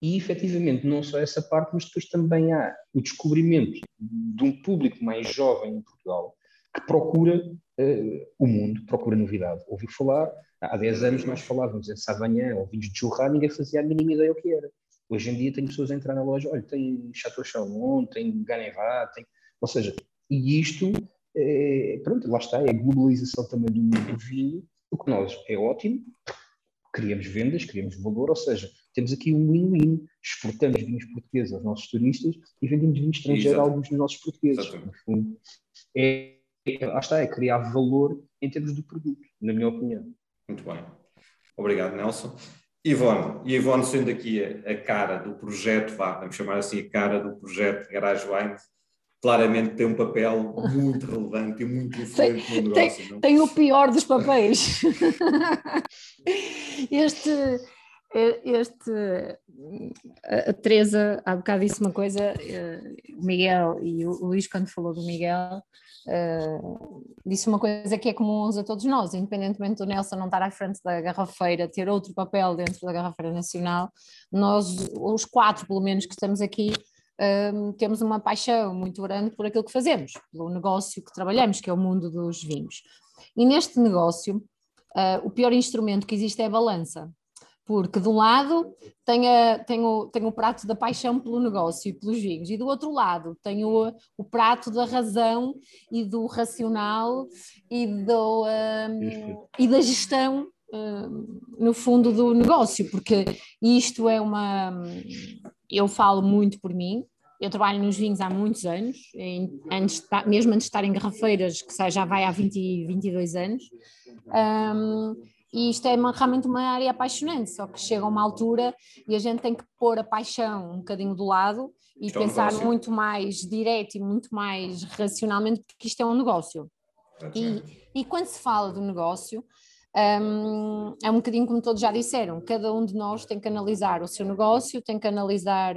E efetivamente, não só essa parte, mas depois também há o descobrimento de um público mais jovem em Portugal que procura uh, o mundo, procura novidade. Ouviu falar, há 10 anos nós falávamos em Savanhã ou vinhos de churrasco, ninguém fazia a mínima ideia o que era. Hoje em dia tem pessoas a entrar na loja, olha, tem Chateau Chalon, tem Ganevat, tem... ou seja, e isto, é, pronto, lá está, é a globalização também do, do vinho, o que nós é ótimo, criamos vendas, criamos valor, ou seja, temos aqui um win-win, exportamos vinhos portugueses aos nossos turistas e vendemos vinhos estrangeiros a alguns dos nossos portugueses. No fundo, é, é, lá está, é criar valor em termos do produto, na minha opinião. Muito bem. Obrigado, Nelson. Ivone, e Ivone sendo aqui a, a, cara do projeto, vá, vamos chamar assim a cara do projeto Garage Wine, claramente tem um papel muito relevante e muito influente tem, no negócio. Tem, tem, o pior dos papéis. este, este, a Teresa há bocado disse uma coisa, eh, o Miguel e o Luís quando falou do Miguel, Uh, disse uma coisa que é comum a todos nós, independentemente do Nelson não estar à frente da garrafeira, ter outro papel dentro da garrafeira nacional, nós, os quatro pelo menos que estamos aqui, uh, temos uma paixão muito grande por aquilo que fazemos, pelo negócio que trabalhamos, que é o mundo dos vinhos. E neste negócio, uh, o pior instrumento que existe é a balança porque de um lado tem, a, tem, o, tem o prato da paixão pelo negócio e pelos vinhos, e do outro lado tem o, o prato da razão e do racional e, do, um, e da gestão, um, no fundo, do negócio, porque isto é uma. Eu falo muito por mim. Eu trabalho nos vinhos há muitos anos, em, antes, mesmo antes de estar em garrafeiras, que já vai há 20, 22 anos. Um, e isto é uma, realmente uma área apaixonante, só que chega uma altura e a gente tem que pôr a paixão um bocadinho do lado e isto pensar é um muito mais direto e muito mais racionalmente, porque isto é um negócio. E, e, quando se fala do negócio, um, é um bocadinho como todos já disseram, cada um de nós tem que analisar o seu negócio, tem que analisar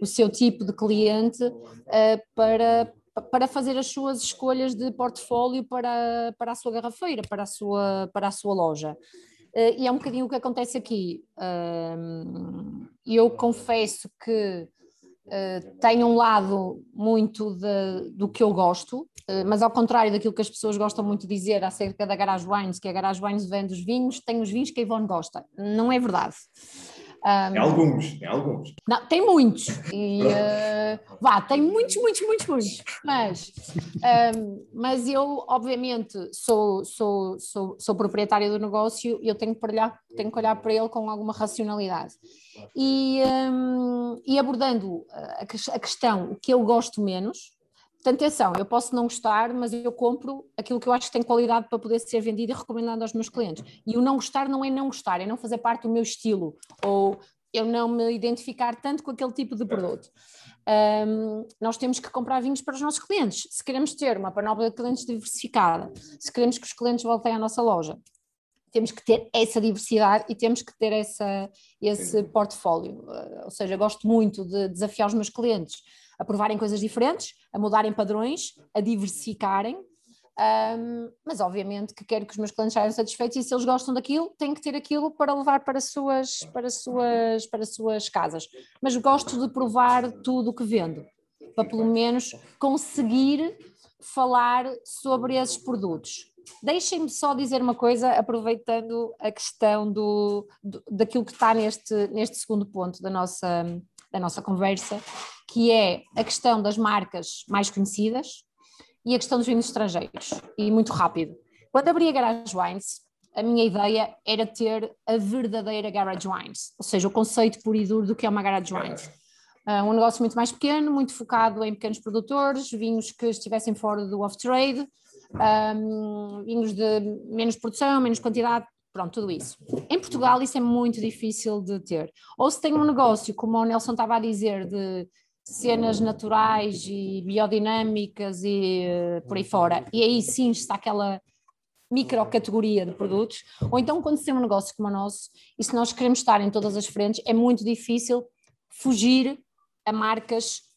o seu tipo de cliente uh, para, para fazer as suas escolhas de portfólio para, para a sua garrafeira, para a sua, para a sua loja. Uh, e é um bocadinho o que acontece aqui. Eu confesso que uh, tenho um lado muito de, do que eu gosto, mas ao contrário daquilo que as pessoas gostam muito de dizer acerca da Garage Wines, que a Garage Wines vende os vinhos, tem os vinhos que a Ivone gosta. Não é verdade. Um, tem alguns, tem alguns. Não, tem muitos. E, uh, vá, tem muitos, muitos, muitos, muitos. Mas, um, mas eu, obviamente, sou, sou, sou, sou proprietária do negócio e eu tenho que, olhar, tenho que olhar para ele com alguma racionalidade. E, um, e abordando a, a questão, o que eu gosto menos, Portanto, atenção, eu posso não gostar, mas eu compro aquilo que eu acho que tem qualidade para poder ser vendido e recomendado aos meus clientes. E o não gostar não é não gostar, é não fazer parte do meu estilo ou eu não me identificar tanto com aquele tipo de produto. Um, nós temos que comprar vinhos para os nossos clientes. Se queremos ter uma panóplia de clientes diversificada, se queremos que os clientes voltem à nossa loja, temos que ter essa diversidade e temos que ter essa, esse portfólio. Uh, ou seja, gosto muito de desafiar os meus clientes a provarem coisas diferentes, a mudarem padrões, a diversificarem. Um, mas obviamente que quero que os meus clientes saiam satisfeitos e se eles gostam daquilo, têm que ter aquilo para levar para suas, para suas, para suas casas. Mas gosto de provar tudo o que vendo, para pelo menos conseguir falar sobre esses produtos. Deixem-me só dizer uma coisa, aproveitando a questão do, do, daquilo que está neste, neste segundo ponto da nossa, da nossa conversa, que é a questão das marcas mais conhecidas e a questão dos vinhos estrangeiros. E muito rápido. Quando abri a Garage Wines, a minha ideia era ter a verdadeira Garage Wines, ou seja, o conceito puro e duro do que é uma Garage Wines. Uh, um negócio muito mais pequeno, muito focado em pequenos produtores, vinhos que estivessem fora do off-trade, um, vinhos de menos produção, menos quantidade, pronto, tudo isso. Em Portugal isso é muito difícil de ter. Ou se tem um negócio, como o Nelson estava a dizer, de cenas naturais e biodinâmicas e uh, por aí fora, e aí sim está aquela microcategoria de produtos, ou então quando se tem um negócio como o nosso, e se nós queremos estar em todas as frentes, é muito difícil fugir a marcas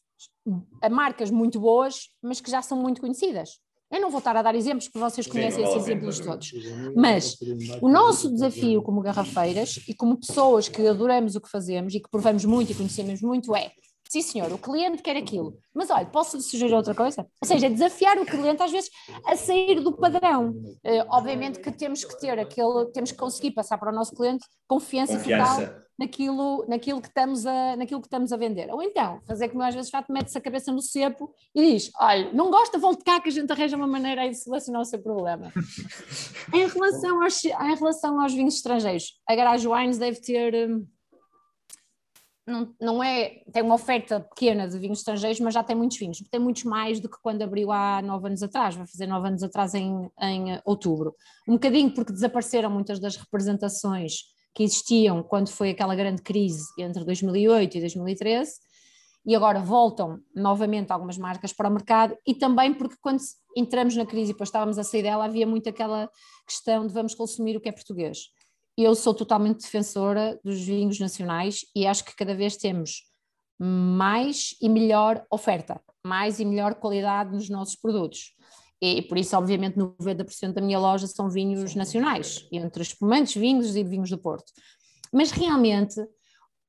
marcas muito boas, mas que já são muito conhecidas. Eu não vou estar a dar exemplos, porque vocês conhecem esses exemplos todos. Mas o nosso desafio como garrafeiras e como pessoas que adoramos o que fazemos e que provamos muito e conhecemos muito é Sim, senhor, o cliente quer aquilo. Mas olha, posso sugerir outra coisa? Ou seja, desafiar o cliente às vezes a sair do padrão. Uh, obviamente que temos que ter aquele, temos que conseguir passar para o nosso cliente confiança, confiança. total naquilo, naquilo, que estamos a, naquilo que estamos a vender. Ou então, fazer como às vezes já te metes a cabeça no cepo e diz: olha, não gosta, volte cá que a gente arranja uma maneira de solucionar o seu problema. em, relação aos, em relação aos vinhos estrangeiros, a Garage Wines deve ter. Hum, não, não é, tem uma oferta pequena de vinhos estrangeiros, mas já tem muitos vinhos, tem muitos mais do que quando abriu há nove anos atrás, vai fazer nove anos atrás em, em outubro. Um bocadinho porque desapareceram muitas das representações que existiam quando foi aquela grande crise entre 2008 e 2013, e agora voltam novamente algumas marcas para o mercado, e também porque quando entramos na crise e depois estávamos a sair dela, havia muito aquela questão de vamos consumir o que é português eu sou totalmente defensora dos vinhos nacionais e acho que cada vez temos mais e melhor oferta, mais e melhor qualidade nos nossos produtos. E por isso, obviamente, 90% da minha loja são vinhos nacionais, entre espumantes, vinhos e vinhos do Porto. Mas realmente,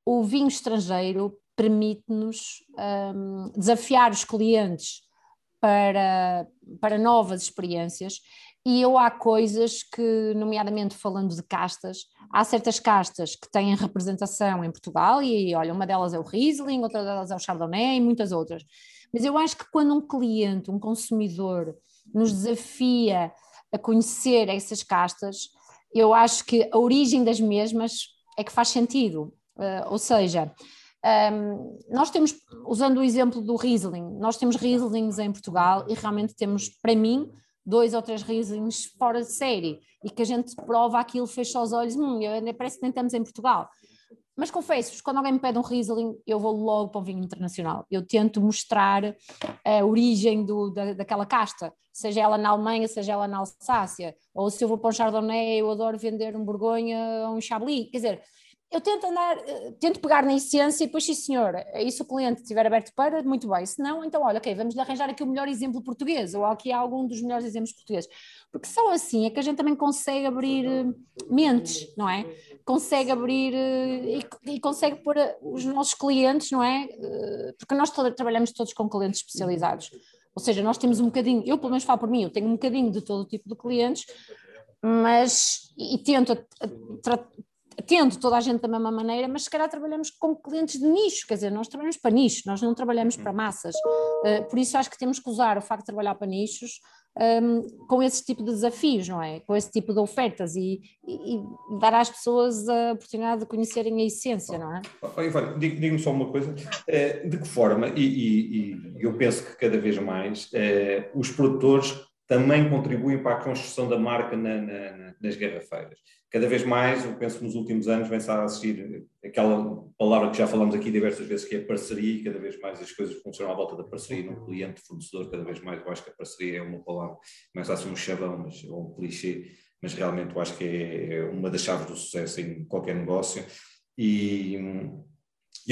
o vinho estrangeiro permite-nos um, desafiar os clientes para, para novas experiências e eu há coisas que, nomeadamente falando de castas, há certas castas que têm representação em Portugal, e olha, uma delas é o Riesling, outra delas é o Chardonnay e muitas outras. Mas eu acho que quando um cliente, um consumidor, nos desafia a conhecer essas castas, eu acho que a origem das mesmas é que faz sentido. Uh, ou seja, um, nós temos, usando o exemplo do Riesling, nós temos Rieslings em Portugal e realmente temos, para mim, dois ou três risinhos fora de série e que a gente prova aquilo, fecha os olhos, hum, parece que nem estamos em Portugal. Mas confesso-vos, quando alguém me pede um Riesling, eu vou logo para o vinho internacional. Eu tento mostrar a origem do, da, daquela casta, seja ela na Alemanha, seja ela na Alsácia, ou se eu vou para um Chardonnay, eu adoro vender um Borgonha ou um Chablis. Quer dizer, eu tento andar, eh, tento pegar na essência e depois, sim senhor, se o cliente estiver aberto para, muito bem, se não, então olha, ok, vamos arranjar aqui o melhor exemplo português, ou aqui algum dos melhores exemplos portugueses, porque só assim é que a gente também consegue abrir eh, mentes, não é? Consegue abrir eh, e, e consegue pôr os nossos clientes, não é? Porque nós trabalhamos todos com clientes especializados, ou seja, nós temos um bocadinho, eu pelo menos falo por mim, eu tenho um bocadinho de todo tipo de clientes, mas e tento tendo toda a gente da mesma maneira, mas se calhar trabalhamos com clientes de nicho, quer dizer, nós trabalhamos para nicho, nós não trabalhamos para massas. Uh, por isso acho que temos que usar o facto de trabalhar para nichos um, ehm, com esse tipo de desafios, não é? Com esse tipo de ofertas e, e, e dar às pessoas a oportunidade de conhecerem a essência, não é? Ivan, diga-me só uma coisa, eh, de que forma, e, e, eu penso que cada vez mais, eh, os produtores também contribuem para a construção da marca na, na, nas garrafeiras cada vez mais, eu penso que nos últimos anos vem-se a assistir aquela palavra que já falamos aqui diversas vezes, que é parceria, e cada vez mais as coisas funcionam à volta da parceria, no cliente, fornecedor, cada vez mais eu acho que a parceria é uma palavra, começa a ser um chavão, mas, ou um clichê, mas realmente eu acho que é uma das chaves do sucesso em qualquer negócio. E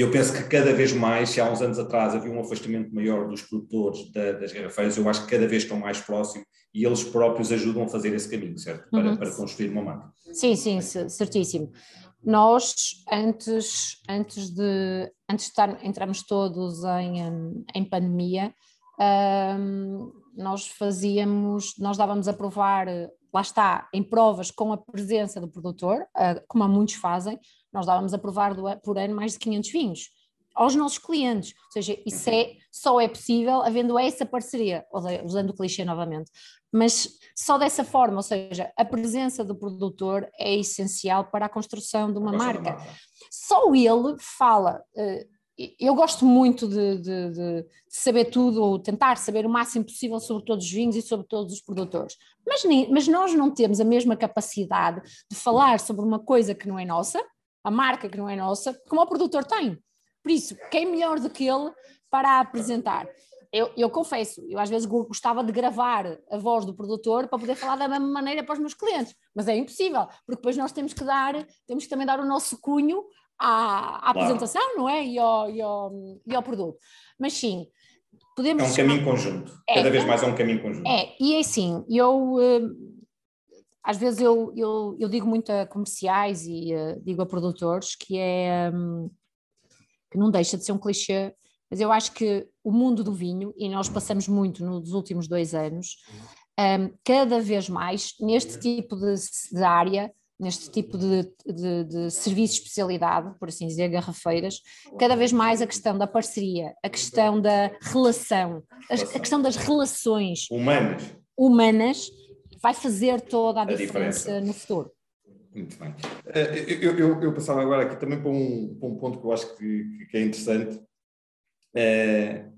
eu penso que cada vez mais, se há uns anos atrás havia um afastamento maior dos produtores da, das garrafeiras, eu acho que cada vez estão mais próximos e eles próprios ajudam a fazer esse caminho, certo? Para, uhum. para construir uma marca. Sim, sim, certíssimo. Nós, antes, antes de, antes de estar, entramos todos em, em pandemia, um, nós fazíamos, nós dávamos a provar, lá está, em provas com a presença do produtor, uh, como há muitos fazem, nós dávamos a provar do, por ano mais de 500 vinhos aos nossos clientes. Ou seja, isso é, só é possível havendo essa parceria, usando o clichê novamente. Mas só dessa forma, ou seja, a presença do produtor é essencial para a construção de uma marca. Só ele fala. Eh, eu gosto muito de, de, de, saber tudo, ou tentar saber o máximo possível sobre todos os vinhos e sobre todos os produtores. Mas, mas nós não temos a mesma capacidade de falar sobre uma coisa que não é nossa, a marca que não é nossa, como o produtor tem. Por isso, quem melhor do que ele para apresentar? Eu, eu, confesso, eu às vezes gostava de gravar a voz do produtor para poder falar da mesma maneira para os meus clientes, mas é impossível, porque depois nós temos que dar, temos que também dar o nosso cunho à, à apresentação, não é? E ao, e, ao, e ao produto. Mas sim, podemos. É um caminho conjunto. É, Cada vez é, mais é um caminho conjunto. É, e é assim, eu. Às vezes eu, eu, eu, digo muito a comerciais e uh, digo a produtores que é um, que não deixa de ser um clichê, mas eu acho que o mundo do vinho, e nós passamos muito nos últimos dois anos, um, cada vez mais neste tipo de, de área, neste tipo de, de, de, serviço de especialidade, por assim dizer, garrafeiras, cada vez mais a questão da parceria, a questão da relação, a, a questão das relações humanas, humanas vai fazer toda a, a diferença, diferença, no futuro. Muito bem. Eh, eu, eu, eu, passava agora aqui também para um, para um ponto que eu acho que, que é interessante, é,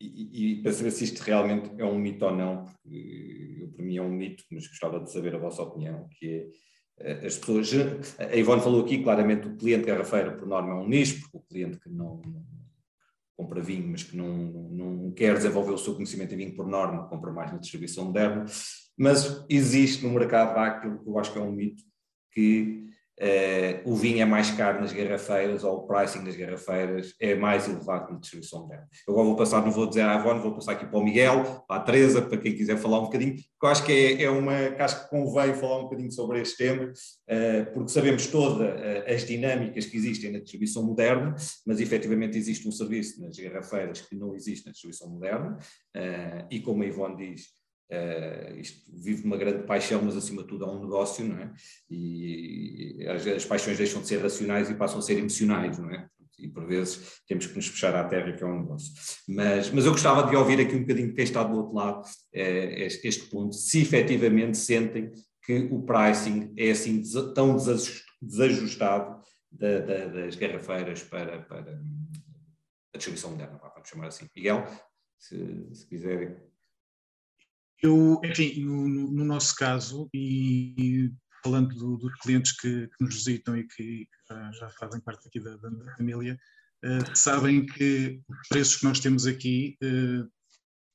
e, e, para saber se isto realmente é um mito ou não, porque para mim é um mito, mas gostava de saber a vossa opinião, que é eh, as pessoas. A Ivone falou aqui claramente o cliente garrafeiro, por norma, é um nicho, porque o cliente que não, não compra vinho, mas que não, não quer desenvolver o seu conhecimento em vinho por norma, compra mais na distribuição moderna. Mas existe no mercado aquilo que eu acho que é um mito, que Uh, o vinho é mais caro nas garrafeiras, ou o pricing das garrafeiras é mais elevado na distribuição moderna. Eu agora vou passar, não vou dizer à Ivone, vou passar aqui para o Miguel, para a Teresa, para quem quiser falar um bocadinho, porque eu acho que é, é uma, que acho que convém falar um bocadinho sobre este tema, uh, porque sabemos todas uh, as dinâmicas que existem na distribuição moderna, mas efetivamente existe um serviço nas garrafeiras que não existe na distribuição moderna, e como a Ivone diz, Uh, isto vive uma grande paixão, mas acima de tudo é um negócio, não é? E as, as, paixões deixam de ser racionais e passam a ser emocionais, não é? E por vezes temos que nos fechar à terra, que é um negócio. Mas, mas eu gostava de ouvir aqui um bocadinho quem está do outro lado uh, este, este, ponto, se efetivamente sentem que o pricing é assim tão desajustado da, da, das garrafeiras para, para a distribuição moderna, vamos chamar assim. Miguel, se, se quiserem eu, enfim, no, no nosso caso, e falando do, dos clientes que, que, nos visitam e que já, fazem parte aqui da, da família, uh, sabem que os preços que nós temos aqui, uh,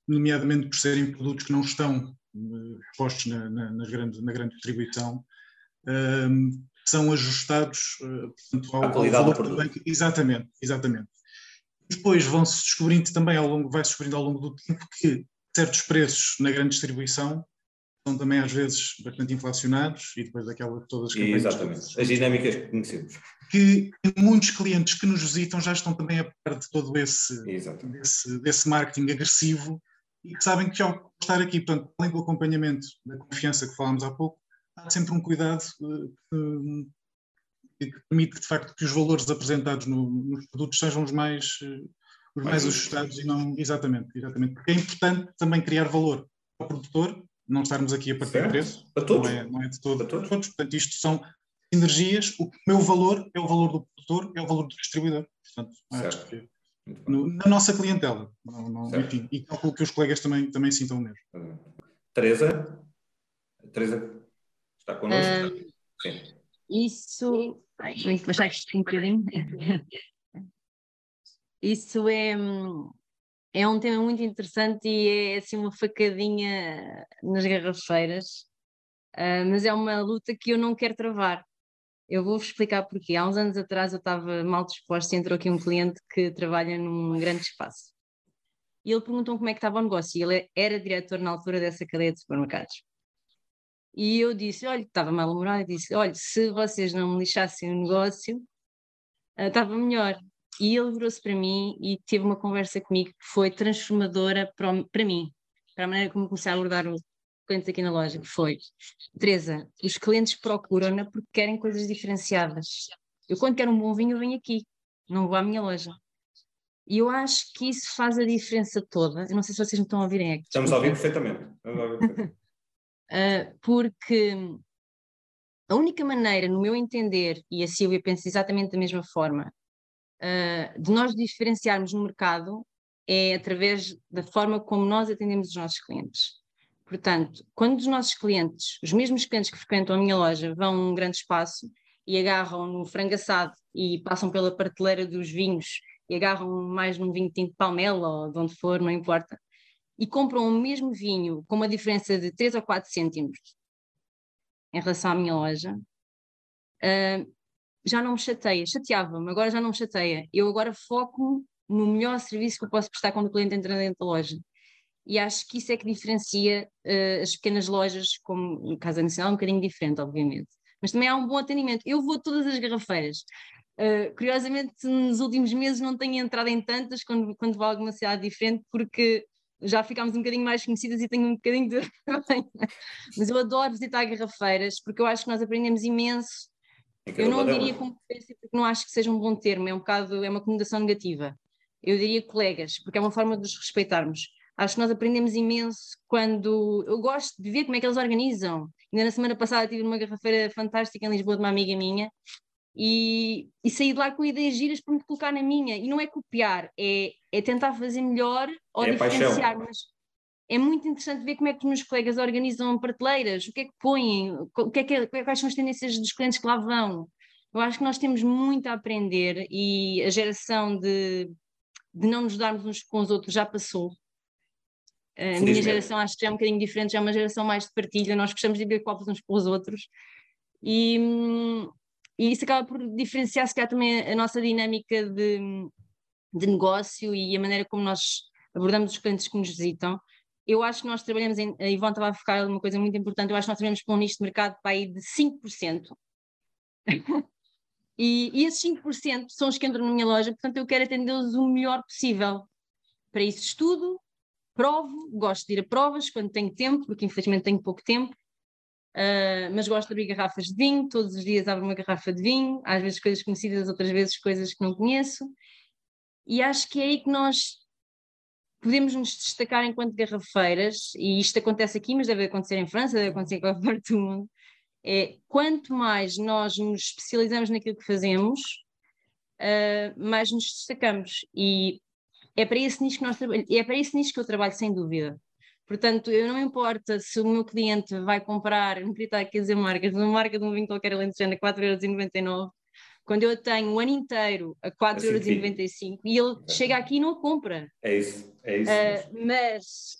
nomeadamente por serem produtos que não estão uh, expostos na, na, na, grande, na grande distribuição, são ajustados portanto, ao, ao valor do produto. Exatamente, exatamente. Depois vão-se descobrindo também ao longo, vai-se descobrindo ao longo do tempo que certos preços na grande distribuição são também às vezes bastante inflacionados e depois daquelas todas as Exatamente, as dinâmicas que conhecemos. Que muitos clientes que nos visitam já estão também a par de todo esse, desse, desse marketing agressivo e que sabem que ao estar aqui, portanto, além do acompanhamento da confiança que falámos há pouco, há sempre um cuidado eh, que, que permite de facto que os valores apresentados no, nos produtos sejam os mais eh, os mais ajustados e não. Exatamente, exatamente. Porque é importante também criar valor ao produtor, não estarmos aqui a partir certo. preço. Para todos. Não é, não é de todo. Para todos. todos. Portanto, isto são sinergias. O meu valor é o valor do produtor, é o valor do distribuidor. Portanto, acho que no, na nossa clientela. Não, não, enfim, e calculo que os colegas também, também sintam o mesmo. Teresa? Teresa, está connosco? Um, Sim. Isso. Ai, vou baixar isto um bocadinho. Isso é, é um tema muito interessante e é assim uma facadinha nas garrafeiras, uh, mas é uma luta que eu não quero travar. Eu vou-vos explicar porquê. Há uns anos atrás eu estava mal disposta e entrou aqui um cliente que trabalha num grande espaço. E ele perguntou como é que estava o negócio. E ele era diretor na altura dessa cadeia de supermercados. E eu disse, olha, estava mal-humorado, e disse, olha, se vocês não me lixassem o negócio, uh, estava melhor. E ele virou-se para mim e teve uma conversa comigo que foi transformadora para, para mim, para a maneira como comecei a abordar os clientes aqui na loja, que foi, Teresa, os clientes procuram-na porque querem coisas diferenciadas. Eu quando quero um bom vinho, eu venho aqui, não vou à minha loja. E eu acho que isso faz a diferença toda. Eu não sei se vocês me estão a ouvirem aqui. Estamos a ouvir perfeitamente. uh, porque a única maneira, no meu entender, e a Silvia pensa exatamente da mesma forma, uh, de nós diferenciarmos no mercado é através da forma como nós atendemos os nossos clientes. Portanto, quando os nossos clientes, os mesmos clientes que frequentam a minha loja, vão a um grande espaço e agarram no frango assado e passam pela prateleira dos vinhos e agarram mais num vinho tinto de palmela ou de onde for, não importa, e compram o mesmo vinho com uma diferença de 3 ou 4 cêntimos em relação à minha loja, uh, já não me chateia, chateava-me, agora já não me chateia. Eu agora foco no melhor serviço que eu posso prestar quando o cliente entra dentro da loja. E acho que isso é que diferencia uh, as pequenas lojas, como no Casa Nacional, é um bocadinho diferente, obviamente. Mas também há um bom atendimento. Eu vou a todas as garrafeiras. Uh, curiosamente, nos últimos meses não tenho entrado em tantas quando, quando vou a alguma cidade diferente, porque já ficámos um bocadinho mais conhecidas e tenho um bocadinho de. Mas eu adoro visitar garrafeiras, porque eu acho que nós aprendemos imenso. Eu não diria competência, porque não acho que seja um bom termo, é um bocado, é uma conotação negativa. Eu diria colegas, porque é uma forma de nos respeitarmos. Acho que nós aprendemos imenso quando. Eu gosto de ver como é que eles organizam. Ainda na semana passada tive uma garrafeira fantástica em Lisboa de uma amiga minha e, e saí de lá com ideias giras para me colocar na minha. E não é copiar, é, é tentar fazer melhor ou é diferenciar. Mas é muito interessante ver como é que os meus colegas organizam prateleiras, o que é que põem, o que é que, é, quais são as tendências dos clientes que lá vão. Eu acho que nós temos muito a aprender e a geração de, de não nos darmos uns com os outros já passou. A minha geração acho que já é um bocadinho diferente, já é uma geração mais de partilha, nós gostamos de ver copos uns com os outros. E, e isso acaba por diferenciar, se calhar, também a nossa dinâmica de, de negócio e a maneira como nós abordamos os clientes que nos visitam. Eu acho que nós trabalhamos em. A Ivone estava a focar uma coisa muito importante. Eu acho que nós trabalhamos com um nicho de mercado para aí de 5%. e, e esses 5% são os que entram na minha loja, portanto, eu quero atendê-los o melhor possível. Para isso, estudo, provo, gosto de ir a provas quando tenho tempo, porque infelizmente tenho pouco tempo, uh, mas gosto de abrir garrafas de vinho, todos os dias abro uma garrafa de vinho, às vezes coisas conhecidas, outras vezes coisas que não conheço, e acho que é aí que nós podemos nos destacar enquanto garrafeiras, e isto acontece aqui, mas deve acontecer em França, deve acontecer em qualquer parte do mundo, é quanto mais nós nos especializamos naquilo que fazemos, uh, mais nos destacamos. E é para esse nicho que nós é para esse nicho que eu trabalho sem dúvida. Portanto, eu não importa se o meu cliente vai comprar, não queria estar aqui a dizer marcas, uma marca de um vinho qualquer alentejano a 4,99€, quando eu tenho o um ano inteiro a 4,95€ assim, e ele é. chega aqui e não compra. É isso, é isso. Uh, mas,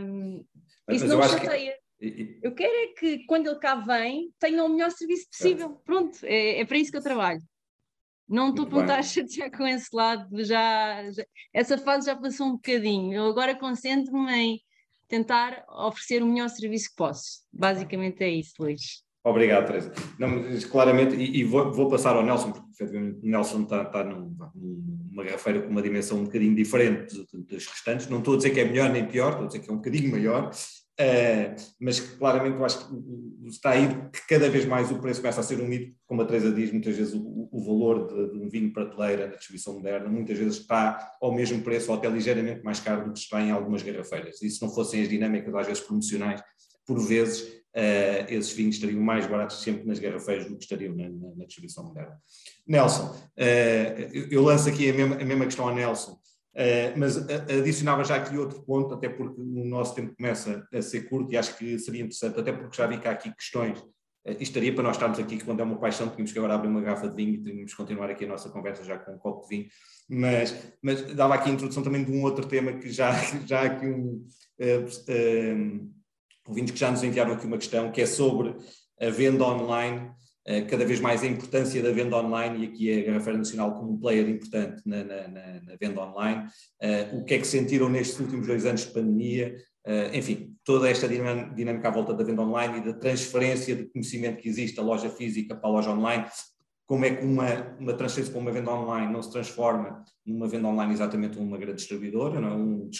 um, mas, isso mas não chateia. Que... Eu quero é que quando ele cá vem tenha o melhor serviço possível. Pronto, é, é para isso que eu trabalho. Não estou a estar a chatear com esse lado, já, já, essa fase já passou um bocadinho. Eu agora concentro-me em tentar oferecer o melhor serviço que posso. Basicamente é isso, Luís. Obrigado, Teresa. Não, claramente, e, e vou, vou, passar ao Nelson, porque efetivamente o Nelson está, está num, numa garrafeira com uma dimensão um bocadinho diferente das restantes. Não estou a dizer que é melhor nem pior, estou a dizer que é um bocadinho maior, Uh, mas claramente eu acho que está aí que cada vez mais o preço começa a ser um mito, como a Teresa diz, muitas vezes o, o valor de, de, um vinho prateleira na distribuição moderna muitas vezes está ao mesmo preço ou até ligeiramente mais caro do que está em algumas garrafeiras. E se não fossem as dinâmicas às vezes promocionais, por vezes uh, esses vinhos estariam mais baratos sempre nas garrafeiras do que estariam na, na, na distribuição moderna. Nelson, uh, eu, lanço aqui a mesma, a mesma questão a Nelson. Uh, mas adicionava já aqui outro ponto, até porque o nosso tempo começa a ser curto e acho que seria interessante, até porque já vi cá aqui questões. Estaria para nós estarmos aqui, quando é uma paixão, tínhamos que agora abrir uma garrafa de vinho e tínhamos que continuar aqui a nossa conversa já com um copo de vinho. Mas, mas dava aqui a introdução também de um outro tema que já, já aqui um. Uh, ouvintes que já nos enviaram aqui uma questão, que é sobre a venda online eh, cada vez mais a importância da venda online, e aqui é a Garrafeira Nacional como um player importante na, na, na venda online. Uh, o que é que sentiram nestes últimos dois anos de pandemia? Uh, enfim, toda esta dinâmica à volta da venda online e da transferência de conhecimento que existe da loja física para a loja online. Como é que uma, uma transferência para uma venda online não se transforma numa venda online exatamente uma grande distribuidora, não é? um,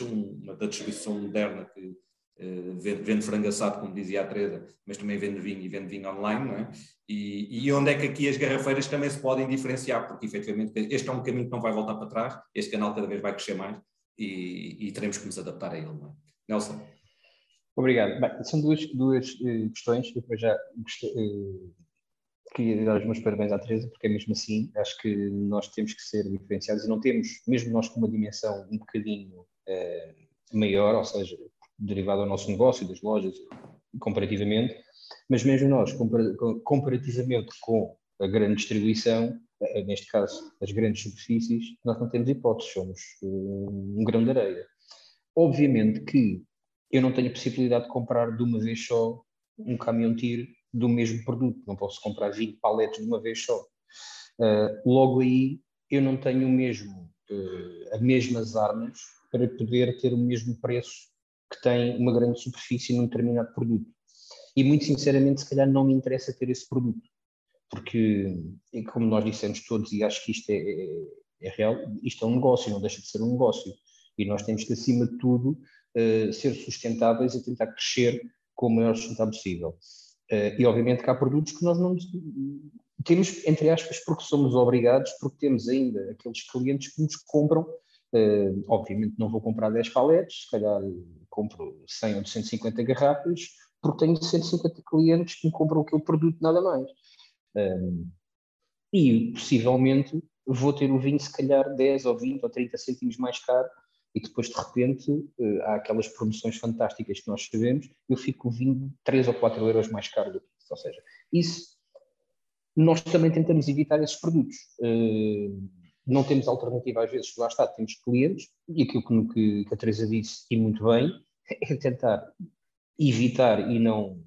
uma da distribuição moderna que Uh, vende, frango assado, como dizia a Teresa, mas também vende vinho e vende vinho online, não é? E, e, onde é que aqui as garrafeiras também se podem diferenciar, porque efetivamente este é um caminho que não vai voltar para trás, este canal cada vez vai crescer mais e, e teremos que nos adaptar a ele, não é? Nelson. Obrigado. Bem, são duas, duas uh, questões, eu depois já uh, queria dar os meus parabéns à Teresa, porque é mesmo assim, acho que nós temos que ser diferenciados e não temos, mesmo nós com uma dimensão um bocadinho maior, ou seja, derivado ao nosso negócio, das lojas, comparativamente, mas mesmo nós, comparativamente com a grande distribuição, eh, neste caso as grandes superfícies, nós não temos hipóteses, somos eh, um grão de areia. Obviamente que eu não tenho a possibilidade de comprar de uma vez só um caminhão tiro do mesmo produto, não posso comprar 20 paletes de uma vez só. Uh, logo aí, eu não tenho mesmo, uh, as mesmas armas para poder ter o mesmo preço que tem uma grande superfície num determinado produto. E muito sinceramente, se calhar não me interessa ter esse produto, porque, como nós dissemos todos, e acho que isto é, é, é real, isto é um negócio, não deixa de ser um negócio. E nós temos que, acima de tudo, uh, ser sustentáveis e tentar crescer com o maior sustentabilidade possível. Uh, e obviamente que há produtos que nós não temos, entre aspas, porque somos obrigados, porque temos ainda aqueles clientes que nos compram. Uh, obviamente não vou comprar 10 paletes, se calhar compro 100 ou 150 garrafas, porque tenho 150 clientes que me compram aquele produto nada mais. Um, e possivelmente vou ter o vinho se calhar 10 ou 20 ou 30 cêntimos mais caro e depois de repente uh, há aquelas promoções fantásticas que nós sabemos, eu fico o vinho 3 ou 4 euros mais caro do que isso. Ou seja, isso nós também tentamos evitar esses produtos. Não temos alternativa às vezes, lá está, temos clientes, e aquilo que, que a Teresa disse, e muito bem, é tentar evitar e não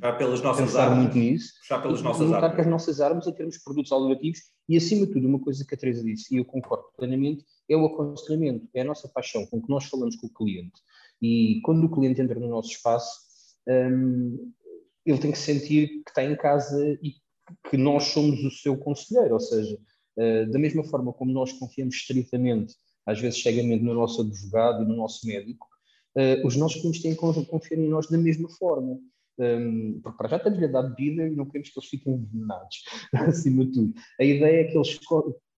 já pelas nossas pensar armas. muito nisso, já pelas nossas armas. com as nossas armas em termos produtos alternativos e acima de tudo uma coisa que a Teresa disse e eu concordo plenamente é o aconselhamento, é a nossa paixão com que nós falamos com o cliente e quando o cliente entra no nosso espaço um, ele tem que sentir que está em casa e que nós somos o seu conselheiro, ou seja, da mesma forma como nós confiamos estritamente, às vezes cegamente no nosso advogado e no nosso médico, uh, os nossos clientes têm que confiar em nós da mesma forma. Um, porque para já estamos-lhe a dar bebida e não queremos que eles fiquem envenenados, acima de tudo. A ideia é que eles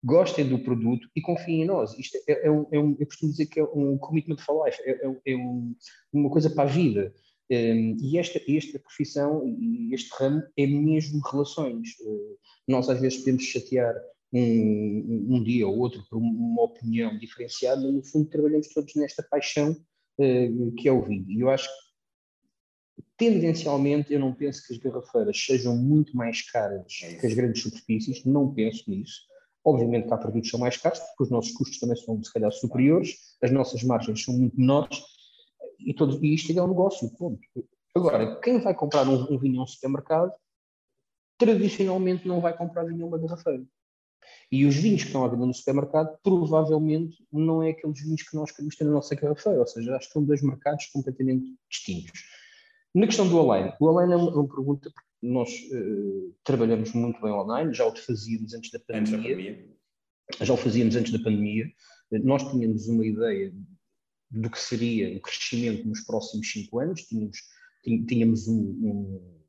gostem do produto e confiem em nós. Isto é, é, um, é um, eu costumo dizer que é um commitment for life, é, é, é um, uma coisa para a vida. Um, e esta, esta profissão e este ramo é mesmo relações. Uh, nós às vezes podemos chatear um, um, dia ou outro por uma opinião diferenciada, no fundo trabalhamos todos nesta paixão uh, que é o vinho. E eu acho que tendencialmente eu não penso que as garrafeiras sejam muito mais caras é que as grandes superfícies, não penso nisso. Obviamente que há produtos que são mais caros, porque os nossos custos também são, se calhar, superiores, as nossas margens são muito menores, e, todos, e isto é um negócio, ponto. Agora, quem vai comprar um, um vinho a um supermercado, tradicionalmente não vai comprar vinho a uma garrafeira. E os vinhos que estão à venda no supermercado, provavelmente não é aqueles vinhos que nós queremos ter na nossa garrafeira, ou seja, acho que são dois mercados completamente distintos. Na questão do online, o online é uma, é uma pergunta porque nós uh, trabalhamos muito bem online, já o fazíamos antes da pandemia. Antes da pandemia. Já o fazíamos antes da pandemia. Nós tínhamos uma ideia do que seria o crescimento nos próximos cinco anos, tínhamos, tínhamos um, um,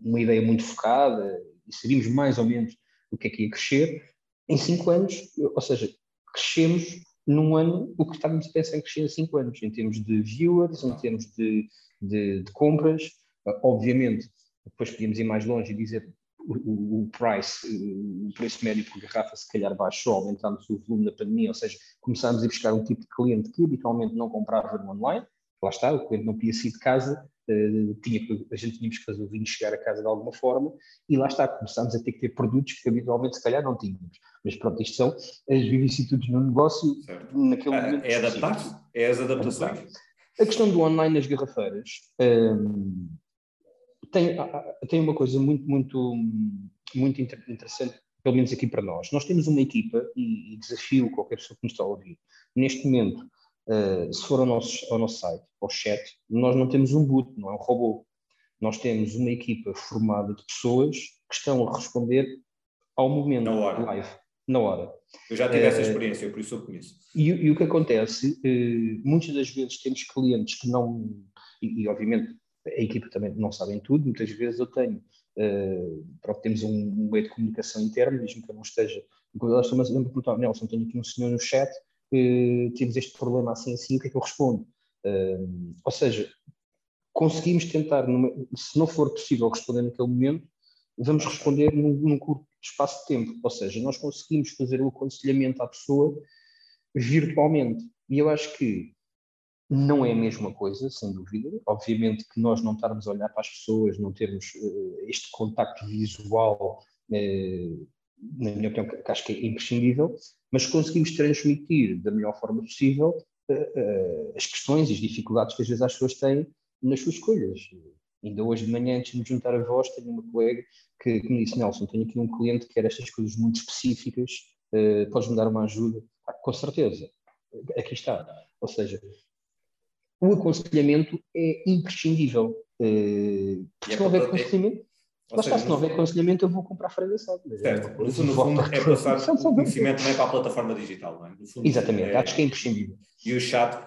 uma ideia muito focada e sabíamos mais ou menos o que é que ia crescer. Em cinco anos, ou seja, crescemos num ano o que estávamos a pensar em crescer em cinco anos, em termos de viewers, em termos de, de, de compras. Obviamente, depois podíamos ir mais longe e dizer o, o, price, o preço médio por garrafa se calhar baixou, aumentando o volume da pandemia, ou seja, começámos a buscar um tipo de cliente que habitualmente não comprava no online, lá está, o cliente não podia sair de casa, tinha, a gente tínhamos que fazer o vinho chegar a casa de alguma forma, e lá está, começámos a ter que ter produtos que habitualmente se calhar não tínhamos. Mas pronto, isto são as vicissitudes no negócio certo. naquele é, momento. É adaptar-se? É as adaptações? A questão do online nas garrafeiras um, tem, tem uma coisa muito, muito, muito interessante, pelo menos aqui para nós. Nós temos uma equipa, e, e desafio qualquer pessoa que nos está a ouvir, neste momento, uh, se for ao nosso, ao nosso site, ao chat, nós não temos um boot, não é um robô. Nós temos uma equipa formada de pessoas que estão a responder ao momento na hora. live, na hora. Eu já tive uh, essa experiência, por isso eu conheço. E, e o que acontece, uh, muitas das vezes temos clientes que não, e, e, obviamente a equipa também não sabem tudo, muitas vezes eu tenho, uh, pronto, temos um, um, meio de comunicação interno, mesmo que eu não esteja, elas estão a perguntar, Nelson, tenho aqui um senhor no chat, uh, temos este problema assim, assim, o que é que eu respondo? Uh, ou seja, conseguimos tentar, se não for possível responder naquele momento, vamos responder num, num curto espaço de tempo, ou seja, nós conseguimos fazer o aconselhamento à pessoa virtualmente. E eu acho que não é a mesma coisa, sem dúvida. Obviamente que nós não estarmos a olhar para as pessoas, não termos uh, este contacto visual, uh, na minha opinião, que, que acho que é imprescindível, mas conseguimos transmitir da melhor forma possível uh, as questões e as dificuldades que às vezes as pessoas têm nas suas escolhas. Ainda hoje de manhã, antes de me juntar a voz, tenho uma colega que, que me disse: Nelson, tenho aqui um cliente que quer estas coisas muito específicas, uh, podes-me dar uma ajuda? Ah, com certeza, aqui está. Ou seja, o aconselhamento é imprescindível. Uh, porque se não houver aconselhamento, Lá está, se não houver aconselhamento, eu vou comprar freio Certo. No fundo, no fundo é passar o conhecimento é para a plataforma digital, não é? Fundo, Exatamente, é... acho que é imprescindível. E o chat,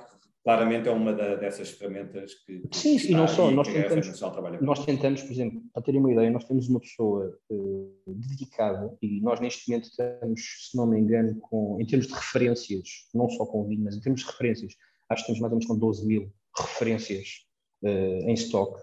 claramente, é uma da, dessas ferramentas que. Sim, e não só. Nós tentamos, nós tentamos, por exemplo, para terem uma ideia, nós temos uma pessoa uh, dedicada e nós neste momento estamos, se não me engano, com, em termos de referências, não só com o vinho, mas em termos de referências, acho que estamos mais ou menos com 12 mil referências uh, em stock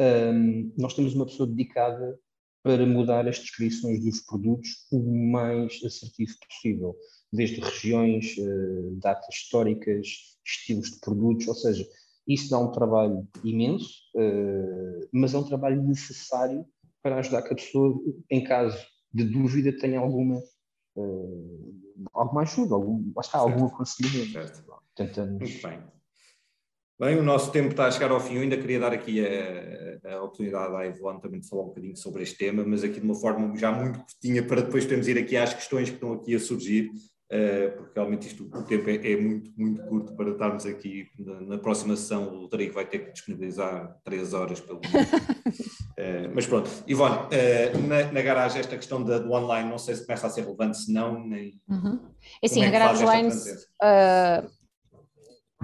um, nós temos uma pessoa dedicada para mudar as descrições dos produtos o mais assertivo possível, desde regiões, uh, datas históricas, estilos de produtos, ou seja, isso dá um trabalho imenso, uh, mas é um trabalho necessário para ajudar que a pessoa, em caso de dúvida, tenha alguma, uh, alguma ajuda, algum, está, algum aconselhamento. Tentamos... Muito bem. Bem, o nosso tempo está a chegar ao fim. Eu ainda queria dar aqui a, a oportunidade à Ivone também de falar um bocadinho sobre este tema, mas aqui de uma forma já muito curtinha para depois podermos ir aqui às questões que estão aqui a surgir, uh, porque realmente isto, o tempo é, é, muito, muito curto para estarmos aqui. Na, na próxima sessão, o Rodrigo vai ter que disponibilizar três horas pelo menos. uh, mas pronto, Ivone, uh, na, na, garagem, esta questão da, do online, não sei se começa a ser relevante, se não, nem. Uhum. Assim, é a garagem Wines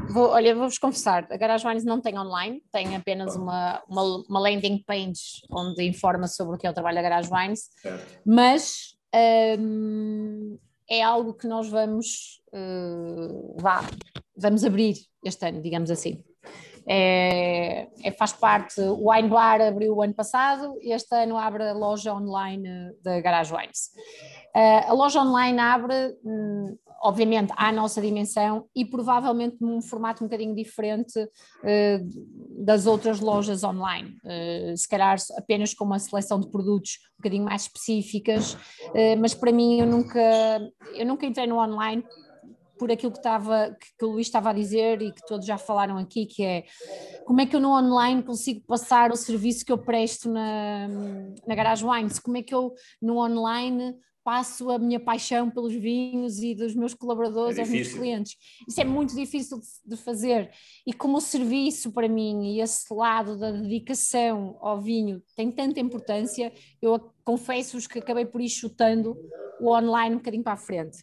Vou, olha, vou-vos confessar, a Garage Wines não tem online, tem apenas uma, uma, uma, landing page onde informa sobre o que é o trabalho da Garage Wines, mas um, é algo que nós vamos, uh, vá, vamos abrir este ano, digamos assim. É, é, faz parte, o Wine Bar abriu o ano passado, este ano abre a loja online da Garage Wines. Uh, a loja online abre, um, obviamente, à nossa dimensão e provavelmente num formato um bocadinho diferente uh, das outras lojas online. Uh, se calhar apenas com uma seleção de produtos um bocadinho mais específicas, mas para mim eu nunca, eu nunca entrei no online por aquilo que, estava, que, o Luís estava a dizer e que todos já falaram aqui, que é como é que eu no online consigo passar o serviço que eu presto na, na Garage Wines, como é que eu no online passo a minha paixão pelos vinhos e dos meus colaboradores é aos meus clientes. Isso é muito difícil de, de, fazer. E como o serviço para mim e esse lado da dedicação ao vinho tem tanta importância, eu confesso-vos que acabei por ir chutando o online um bocadinho para a frente.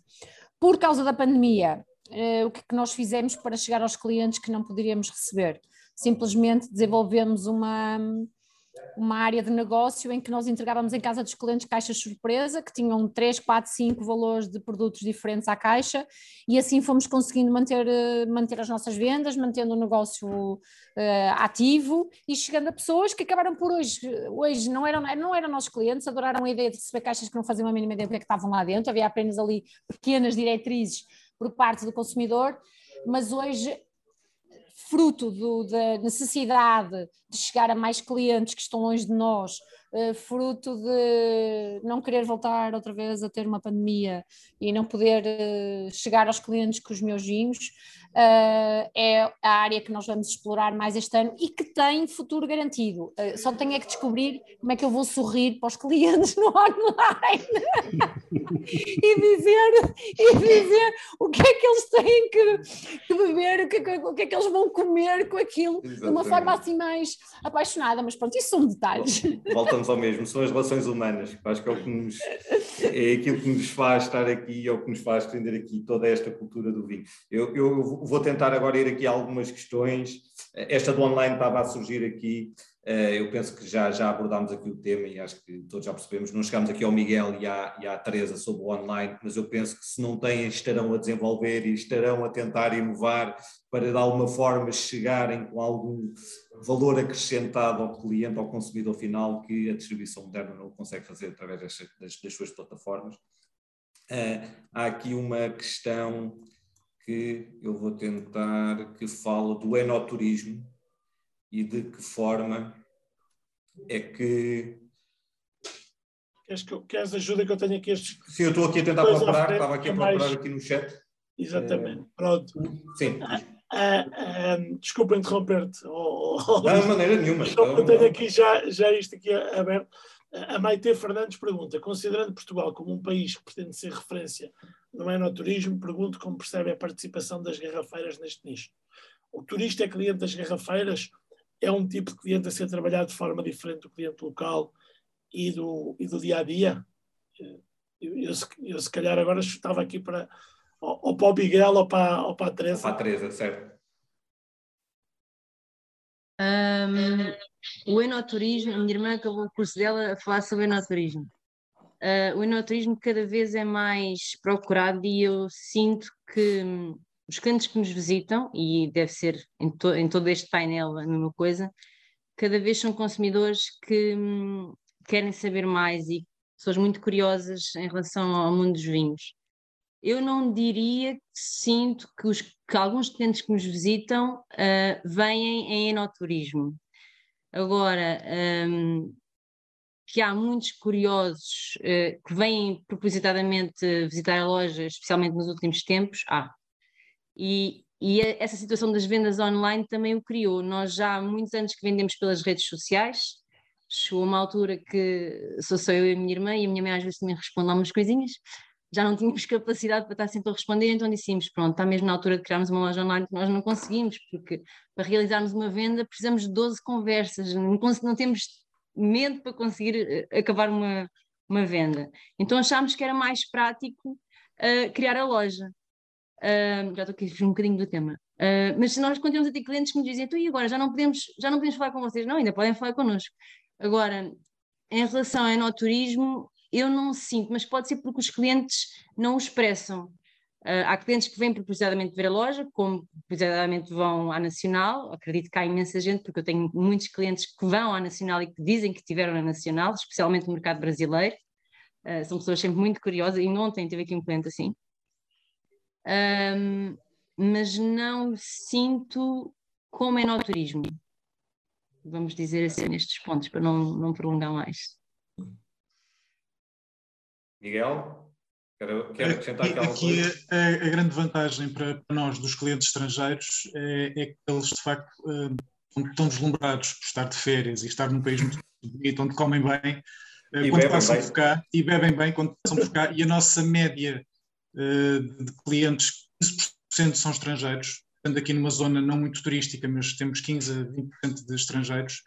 Por causa da pandemia, uh, o é que nós fizemos para chegar aos clientes que não poderíamos receber? Simplesmente desenvolvemos uma, uma área de negócio em que nós entregávamos em casa dos clientes caixas surpresa, que tinham 3, 4, 5 valores de produtos diferentes à caixa, e assim fomos conseguindo manter, eh, manter as nossas vendas, mantendo o negócio uh, ativo e chegando a pessoas que acabaram por hoje, hoje não eram, não eram nossos clientes, adoraram a ideia de receber caixas que não faziam a mínima ideia do que, é que estavam lá dentro, havia apenas ali pequenas diretrizes por parte do consumidor, mas hoje fruto do, da necessidade de chegar a mais clientes que estão longe de nós, uh, fruto de não querer voltar outra vez a ter uma pandemia e não poder uh, chegar aos clientes com os meus vinhos, uh, é a área que nós vamos explorar mais este ano e que tem futuro garantido. Uh, só tenho é que descobrir como é que eu vou sorrir para os clientes no online e, dizer, e dizer o que é que eles têm que, que beber, o que, o que é que eles vão comer com aquilo, Exatamente. de uma forma assim mais apaixonada. Mas pronto, isso são detalhes. Voltamos ao mesmo, são as relações humanas. Acho que é, o que nos, é aquilo que nos faz estar aqui, é o que nos faz defender aqui toda esta cultura do vinho. Eu, eu vou tentar agora ir aqui a algumas questões. Esta do online estava a surgir aqui. Eh, eu penso que já, já abordámos aqui o tema e acho que todos já percebemos. Não chegamos aqui ao Miguel e à, e à Teresa sobre o online, mas eu penso que se não têm, estarão a desenvolver e estarão a tentar inovar para de alguma forma chegarem com algum valor acrescentado ao cliente, ao consumidor final, que a distribuição moderna não consegue fazer através das, das, das suas plataformas. Uh, há aqui uma questão que eu vou tentar que fale do enoturismo e de que forma é que. Queres, que, queres ajuda que eu tenho aqui estes. Sim, eu estou aqui a tentar procurar, estava aqui a procurar mais... aqui no chat. Exatamente, é... pronto. Sim. Uh, uh, desculpa interromper-te. Oh, oh, não, de maneira nenhuma. Eu tenho aqui já, já isto aqui aberto. A Maite Fernandes pergunta: considerando Portugal como um país que pretende ser referência no enoturismo, pergunto como percebe a participação das garrafeiras neste nicho. O turista é cliente das garrafeiras? É um tipo de cliente a ser trabalhado de forma diferente do cliente local e do, e do dia a dia? Eu, eu, eu, se calhar agora estava aqui para ou, ou para o Miguel ou para, ou para a Teresa. Para a Teresa, certo. Um, o enoturismo, a minha irmã acabou o curso dela a falar sobre enoturismo. Uh, o enoturismo cada vez é mais procurado e eu sinto que hum, os clientes que nos visitam, e deve ser em, to em todo este painel a mesma coisa, cada vez são consumidores que hum, querem saber mais e pessoas muito curiosas em relação ao mundo dos vinhos. Eu não diria que sinto que, os, que alguns clientes que nos visitam uh, vêm em enoturismo. Agora, um, que há muitos curiosos uh, que vêm propositadamente visitar a loja, especialmente nos últimos tempos, há. E, e essa situação das vendas online também o criou. Nós já há muitos anos que vendemos pelas redes sociais, chegou uma altura que sou só eu e a minha irmã, e a minha mãe às vezes também responde lá umas coisinhas, já não tínhamos capacidade para estar sempre a responder, então dissemos, pronto, está mesmo na altura de criarmos uma loja online que nós não conseguimos, porque para realizarmos uma venda precisamos de 12 conversas, não, não temos medo para conseguir eh, acabar uma, uma venda. Então achámos que era mais prático uh, criar a loja. Uh, já estou aqui a um bocadinho do tema. Uh, mas nós continuamos a ter clientes que nos dizem, então e agora, já não podemos, já não podemos falar com vocês? Não, ainda podem falar connosco. Agora, em relação ao enoturismo, eu não sinto, mas pode ser porque os clientes não o expressam. Uh, há clientes que vêm propositadamente ver a loja, como propositadamente vão à Nacional. Acredito que há imensa gente, porque eu tenho muitos clientes que vão à Nacional e que dizem que estiveram na Nacional, especialmente no mercado brasileiro. Uh, são pessoas sempre muito curiosas, e ontem tive aqui um cliente assim. Um, mas não sinto como é no turismo. Vamos dizer assim nestes pontos, para não, não prolongar mais. Miguel, quero, quero acrescentar aqui, aqui a, a, grande vantagem para, para, nós, dos clientes estrangeiros, é, é, que eles de facto uh, estão deslumbrados por estar de férias e estar num país muito bonito, onde comem bem, uh, quando passam bem. por cá, e bebem bem quando passam por cá, e a nossa média uh, de clientes, 15% são estrangeiros, estando aqui numa zona não muito turística, mas temos 15 a 20% de estrangeiros,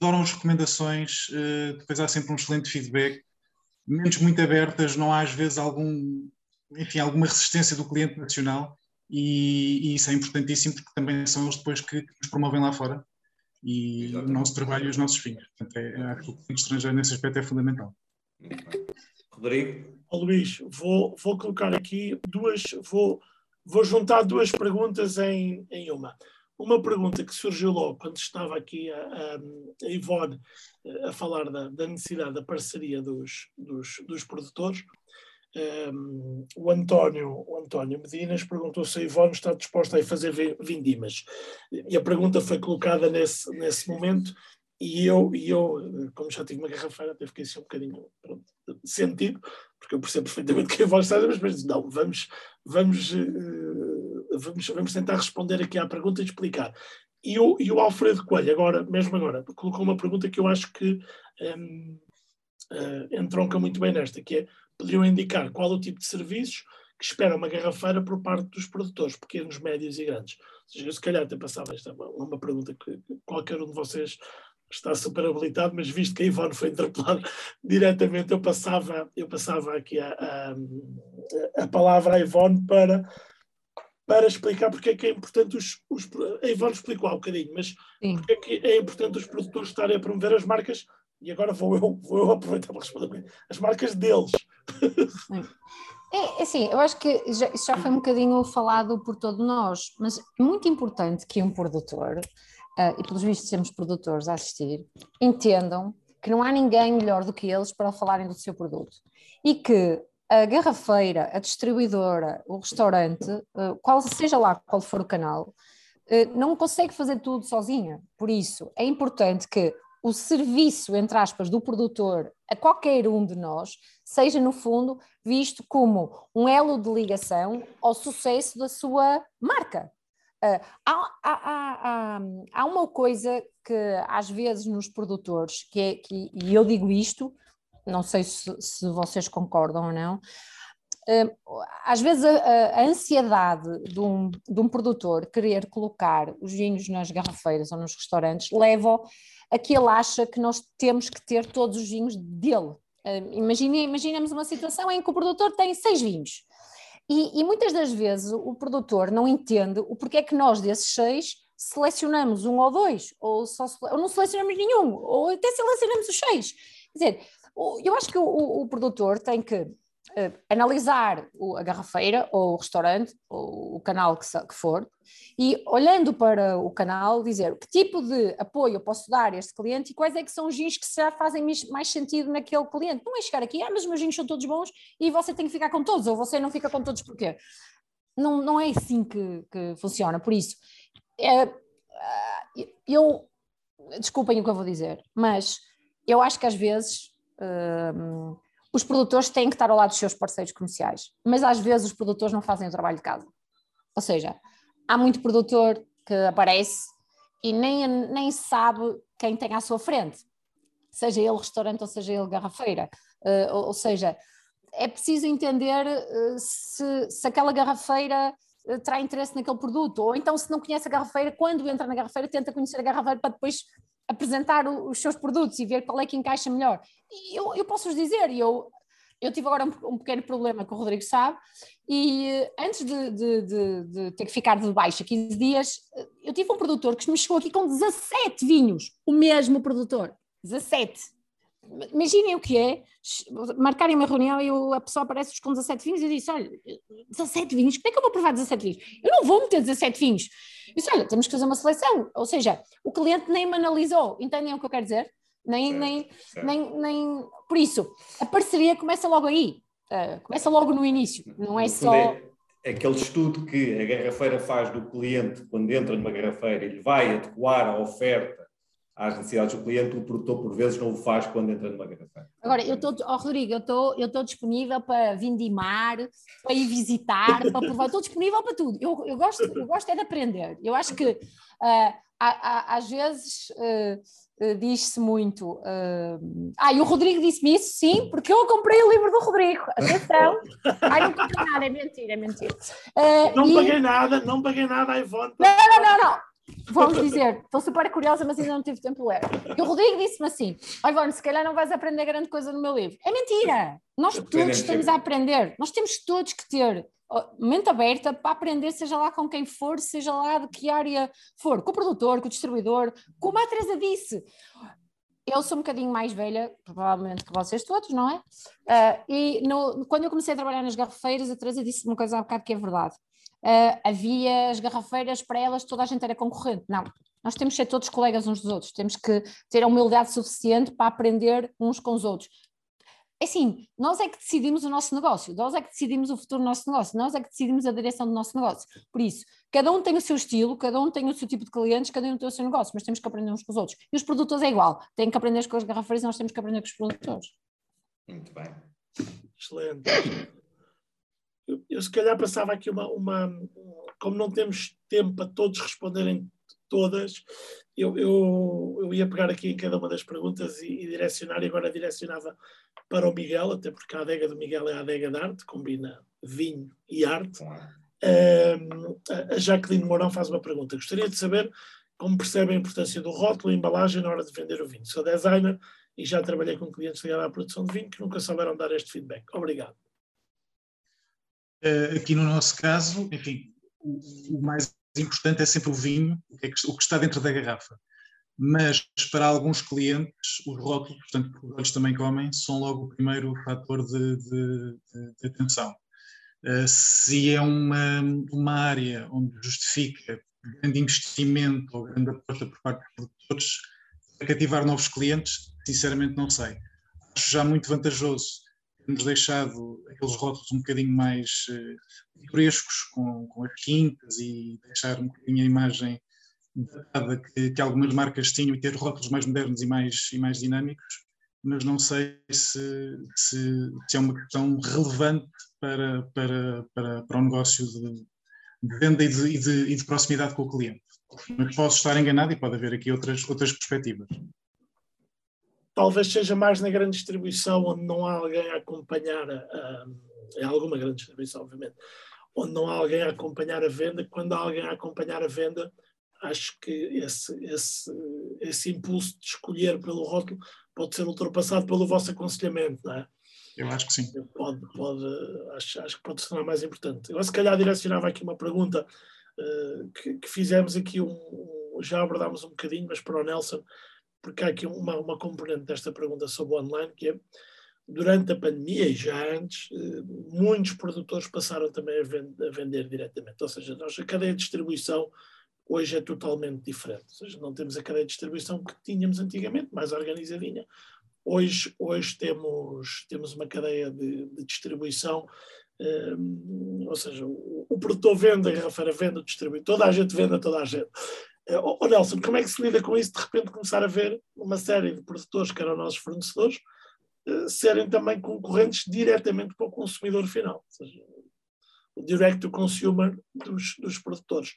adoram as recomendações, depois há sempre um excelente feedback, mentes muito abertas, não há às vezes algum, enfim, alguma resistência do cliente nacional e, e isso é importantíssimo porque também são eles depois que, que nos promovem lá fora e Exatamente. o nosso trabalho e os nossos fins. Portanto, é, acho que o cliente estrangeiro nesse aspecto é fundamental. Rodrigo? Oh, Luís, vou, vou colocar aqui duas, vou, vou juntar duas perguntas em, em uma uma pergunta que surgiu logo quando estava aqui a, a, a Ivone eh, a falar da, da, necessidade da parceria dos, dos, dos produtores. Um, ehm, o, António, o António Medinas perguntou se a Ivone está disposta a fazer vindimas. E a pergunta foi colocada nesse, nesse momento e eu, e eu, como já tive uma garrafeira, até fiquei assim um bocadinho pronto, sentido, porque eu percebo perfeitamente que a Ivone está, mas, mas não, vamos, vamos uh, vamos, vamos tentar responder aqui à pergunta e explicar. E o, e o Alfredo Coelho, agora, mesmo agora, colocou uma pergunta que eu acho que um, uh, eh, entronca muito bem nesta, que é, poderiam indicar qual o tipo de serviços que espera uma garrafeira por parte dos produtores, pequenos, médios e grandes. Seja, se calhar até passava, esta é uma, uma pergunta que qualquer um de vocês está super habilitado, mas visto que a Ivone foi interpelada diretamente, eu passava, eu passava aqui a, a, a palavra à Ivone para para explicar porque é que é importante os. os a Ivone explicou há um bocadinho, mas Sim. porque é que é importante os produtores estarem a promover as marcas, e agora vou eu, vou eu aproveitar para responder as marcas deles. É, é assim, eu acho que já, isso já foi um bocadinho falado por todos nós, mas é muito importante que um produtor, uh, e pelos vistos temos produtores a assistir, entendam que não há ninguém melhor do que eles para falarem do seu produto. E que a garrafeira, a distribuidora, o restaurante, eh, qual seja lá qual for o canal, eh, não consegue fazer tudo sozinha. Por isso, é importante que o serviço, entre aspas, do produtor a qualquer um de nós seja, no fundo, visto como um elo de ligação ao sucesso da sua marca. Uh, há, há, há, há, uma coisa que às vezes nos produtores, que é, que, e eu digo isto, não sei se, se vocês concordam ou não, uh, às vezes a, a, ansiedade de um, de um produtor querer colocar os vinhos nas garrafeiras ou nos restaurantes leva a que ele acha que nós temos que ter todos os vinhos dele. Uh, imagine, imaginemos uma situação em que o produtor tem seis vinhos e, e, muitas das vezes o produtor não entende o porquê é que nós desses seis selecionamos um ou dois, ou, só, ou não selecionamos nenhum, ou até selecionamos os seis. Quer dizer, eu acho que o, o, produtor tem que uh, analisar o, a garrafeira, ou o restaurante, ou o canal que, que, for, e olhando para o canal, dizer que tipo de apoio eu posso dar a este cliente e quais é que são os gins que já fazem mais sentido naquele cliente. Não é chegar aqui, ah, mas os meus gins são todos bons e você tem que ficar com todos, ou você não fica com todos porquê? Não, não é assim que, que funciona, por isso, é, eu, desculpem o que eu vou dizer, mas eu acho que às vezes hum, os produtores têm que estar ao lado dos seus parceiros comerciais, mas às vezes os produtores não fazem o trabalho de casa. Ou seja, há muito produtor que aparece e nem, nem sabe quem tem à sua frente, seja ele restaurante ou seja ele garrafeira. Uh, ou, ou, seja, é preciso entender uh, se, se aquela garrafeira uh, terá interesse naquele produto, ou então se não conhece a garrafeira, quando entra na garrafeira, tenta conhecer a garrafeira para depois apresentar o, os seus produtos e ver qual é que encaixa melhor. E eu, eu posso vos dizer, eu, eu tive agora um, um, pequeno problema que o Rodrigo sabe, e eh, antes de, de, de, de, ter que ficar de baixa 15 dias, eh, eu tive um produtor que me chegou aqui com 17 vinhos, o mesmo produtor, 17. Imaginem o que é, marcarem uma reunião e a pessoa aparece com 17 vinhos e eu disse, olha, 17 vinhos, como é que eu vou provar 17 vinhos? Eu não vou meter 17 vinhos. Eu disse, olha, temos que fazer uma seleção, ou seja, o cliente nem me analisou, entendem o que eu quero dizer? Nem, certo, nem, certo. nem, nem, por isso, a parceria começa logo aí, uh, começa logo no início, não é só... É, aquele estudo que a garrafeira faz do cliente quando entra numa garrafeira e lhe vai adequar a oferta às necessidades do cliente, o produtor por vezes não o faz quando entra numa garrafa. Agora, eu estou, oh, Rodrigo, eu estou eu estou disponível para vindimar, para ir visitar, para provar, estou disponível para tudo. Eu, eu, gosto, eu gosto é de aprender. Eu acho que uh, há, há, às vezes uh, uh, diz-se muito. Uh, ah, e o Rodrigo disse-me isso, sim, porque eu comprei o livro do Rodrigo. Atenção! Ai, não comprei nada, é mentira, é mentira. não e... paguei nada, não paguei nada a Ivone. Não, não, não, não. Vamos dizer, estou super curiosa, mas ainda não tive tempo de ler. E o Rodrigo disse-me assim: Ivone, se calhar não vais aprender grande coisa no meu livro. É mentira! Nós todos estamos a aprender. Nós temos todos que ter mente aberta para aprender, seja lá com quem for, seja lá de que área for, com o produtor, com o distribuidor, como a Teresa disse. Eu sou um bocadinho mais velha, provavelmente que vocês todos, não é? Uh, e no, quando eu comecei a trabalhar nas garrafeiras, a Teresa disse uma coisa há bocado que é verdade uh, havia as garrafeiras para elas, toda a gente era concorrente. Não, nós temos que ser todos colegas uns dos outros, temos que ter a humildade suficiente para aprender uns com os outros. É assim, nós é que decidimos o nosso negócio, nós é que decidimos o futuro do nosso negócio, nós é que decidimos a direção do nosso negócio. Por isso, cada um tem o seu estilo, cada um tem o seu tipo de clientes, cada um tem o seu negócio, mas temos que aprender uns com os outros. E os produtores é igual, têm que aprender com as garrafeiras e nós temos que aprender com os produtores. Muito bem. Excelente eu, eu, se calhar passava aqui uma, uma, Como não temos tempo para todos responderem todas, eu, eu, eu ia pegar aqui em cada uma das perguntas e, e, direcionar, e agora direcionava para o Miguel, até porque a adega do Miguel é a adega de arte, combina vinho e arte. Um, a Jacqueline Mourão faz uma pergunta. Gostaria de saber como percebe a importância do rótulo e embalagem na hora de vender o vinho. Sou designer e já trabalhei com clientes ligados à produção de vinho que nunca souberam dar este feedback. Obrigado. Eh, aqui no nosso caso, enfim, o, o mais importante é sempre o vinho, o que, é está dentro da garrafa. Mas para alguns clientes, os rótulos, portanto, que os olhos também comem, são logo o primeiro fator de, de, de, atenção. Uh, se é uma, uma área onde justifica grande investimento ou grande aposta por parte dos produtores para cativar novos clientes, sinceramente não sei. Acho já muito vantajoso temos deixado aqueles rótulos um bocadinho mais uh, frescos, com, com as quintas e deixar um bocadinho a imagem datada que, que, algumas marcas tinham e ter rótulos mais modernos e mais, e mais dinâmicos, mas não sei se, se, se é uma questão relevante para, para, para, para o negócio de, de venda e de, e, de, e de, proximidade com o cliente. Mas posso estar enganado e pode haver aqui outras, outras perspectivas. Talvez seja mais na grande distribuição, onde não há alguém a acompanhar, a, é alguma grande distribuição, obviamente, onde não há alguém a acompanhar a venda. Quando há alguém a acompanhar a venda, acho que esse, esse, esse impulso de escolher pelo rótulo pode ser ultrapassado pelo vosso aconselhamento, não é? Eu acho que sim. Pode, pode, acho, acho que pode se tornar mais importante. Eu, se calhar, direcionava aqui uma pergunta uh, que, que, fizemos aqui, um, um, já abordámos um bocadinho, mas para o Nelson, porque há aqui uma, uma componente desta pergunta sobre o online, que é, durante a pandemia e já antes, uh, muitos produtores passaram também a, vend a vender diretamente. Ou seja, nós, a cadeia de distribuição hoje é totalmente diferente. Ou seja, não temos a cadeia de distribuição que tínhamos antigamente, mais organizadinha. Hoje, hoje temos, temos uma cadeia de, de distribuição, um, ou seja, o, o, produtor vende, a garrafeira vende, o distribuidor, toda a gente vende a toda a gente. Oh, Nelson, como é que se lida com isso? De repente começar a ver uma série de produtores que eram nossos fornecedores uh, serem também concorrentes diretamente para o consumidor final, ou seja, o direct to consumer dos, dos produtores.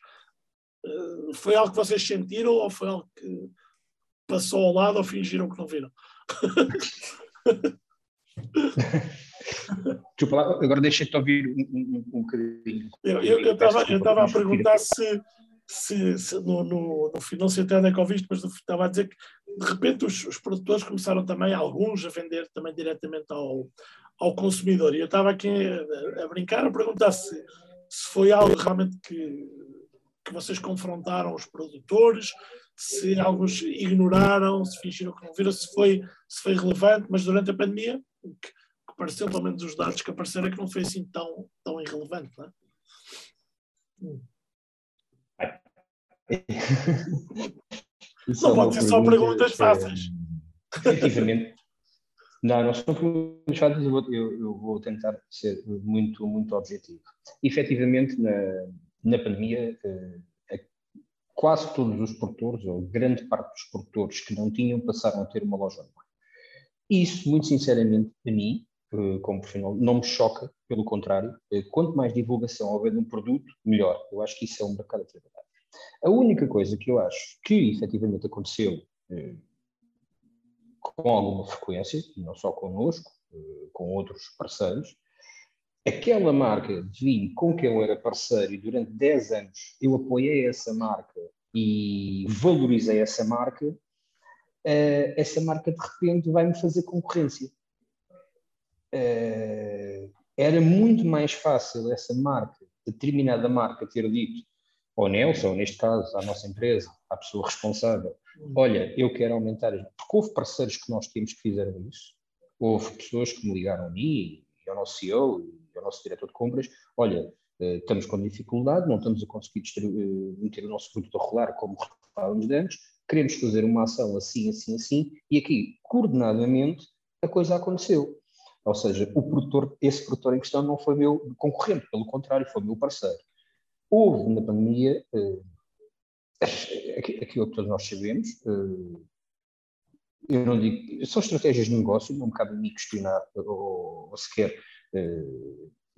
Uh, foi algo que vocês sentiram ou foi algo que passou ao lado ou fingiram que não viram? Desculpa lá, agora deixa-te ouvir um, um, um bocadinho. Eu estava a perguntar se, se, se no, no, no, não sei até onde é que ouviste, mas estava a dizer que de repente os, os, produtores começaram também, alguns, a vender também diretamente ao, ao consumidor. E eu estava aqui a, a brincar, a perguntar se, se foi algo realmente que, que vocês confrontaram os produtores, se alguns ignoraram, se fingiram que não viram, se foi, se foi relevante, mas durante a pandemia, que, que pareceu, pelo menos os dados que apareceram, é que não foi assim tão, tão irrelevante. Não, é? hum. Não é pode ser só perguntas fáceis. Efetivamente. Não, não são perguntas fáceis, eu vou, eu, eu vou tentar ser muito, muito objetivo. Efetivamente, na, na pandemia, eh, quase todos os produtores, ou grande parte dos produtores que não tinham, passaram a ter uma loja online. Isso, muito sinceramente, a mim, eh, como profissional, não me choca, pelo contrário, eh, quanto mais divulgação houver de um produto, melhor. Eu acho que isso é um mercado a trabalhar. A única coisa que eu acho que efetivamente aconteceu eh, com alguma frequência, não só connosco, com outros parceiros, aquela marca de vinho com quem eu era parceiro e durante 10 anos eu apoiei essa marca e valorizei essa marca, uh, essa marca de repente vai-me fazer concorrência. Uh, era muito mais fácil essa marca, determinada marca, ter dito ao Nelson, neste caso, à nossa empresa, à pessoa responsável, olha, eu quero aumentar, porque houve parceiros que nós temos que fizeram isso, houve pessoas que me ligaram a mim e ao nosso CEO e ao nosso diretor de compras, olha, eh, estamos com dificuldade, não estamos a conseguir eh, meter o nosso produto a rolar como falávamos antes, queremos fazer uma ação assim, assim, assim, e aqui, coordenadamente, a coisa aconteceu. Ou seja, o produtor, esse produtor em questão não foi meu concorrente, pelo contrário, foi meu parceiro. Houve na pandemia, eh, aquilo que todos nós sabemos, eu não digo, são estratégias de negócio, não me cabe a mim questionar ou, ou sequer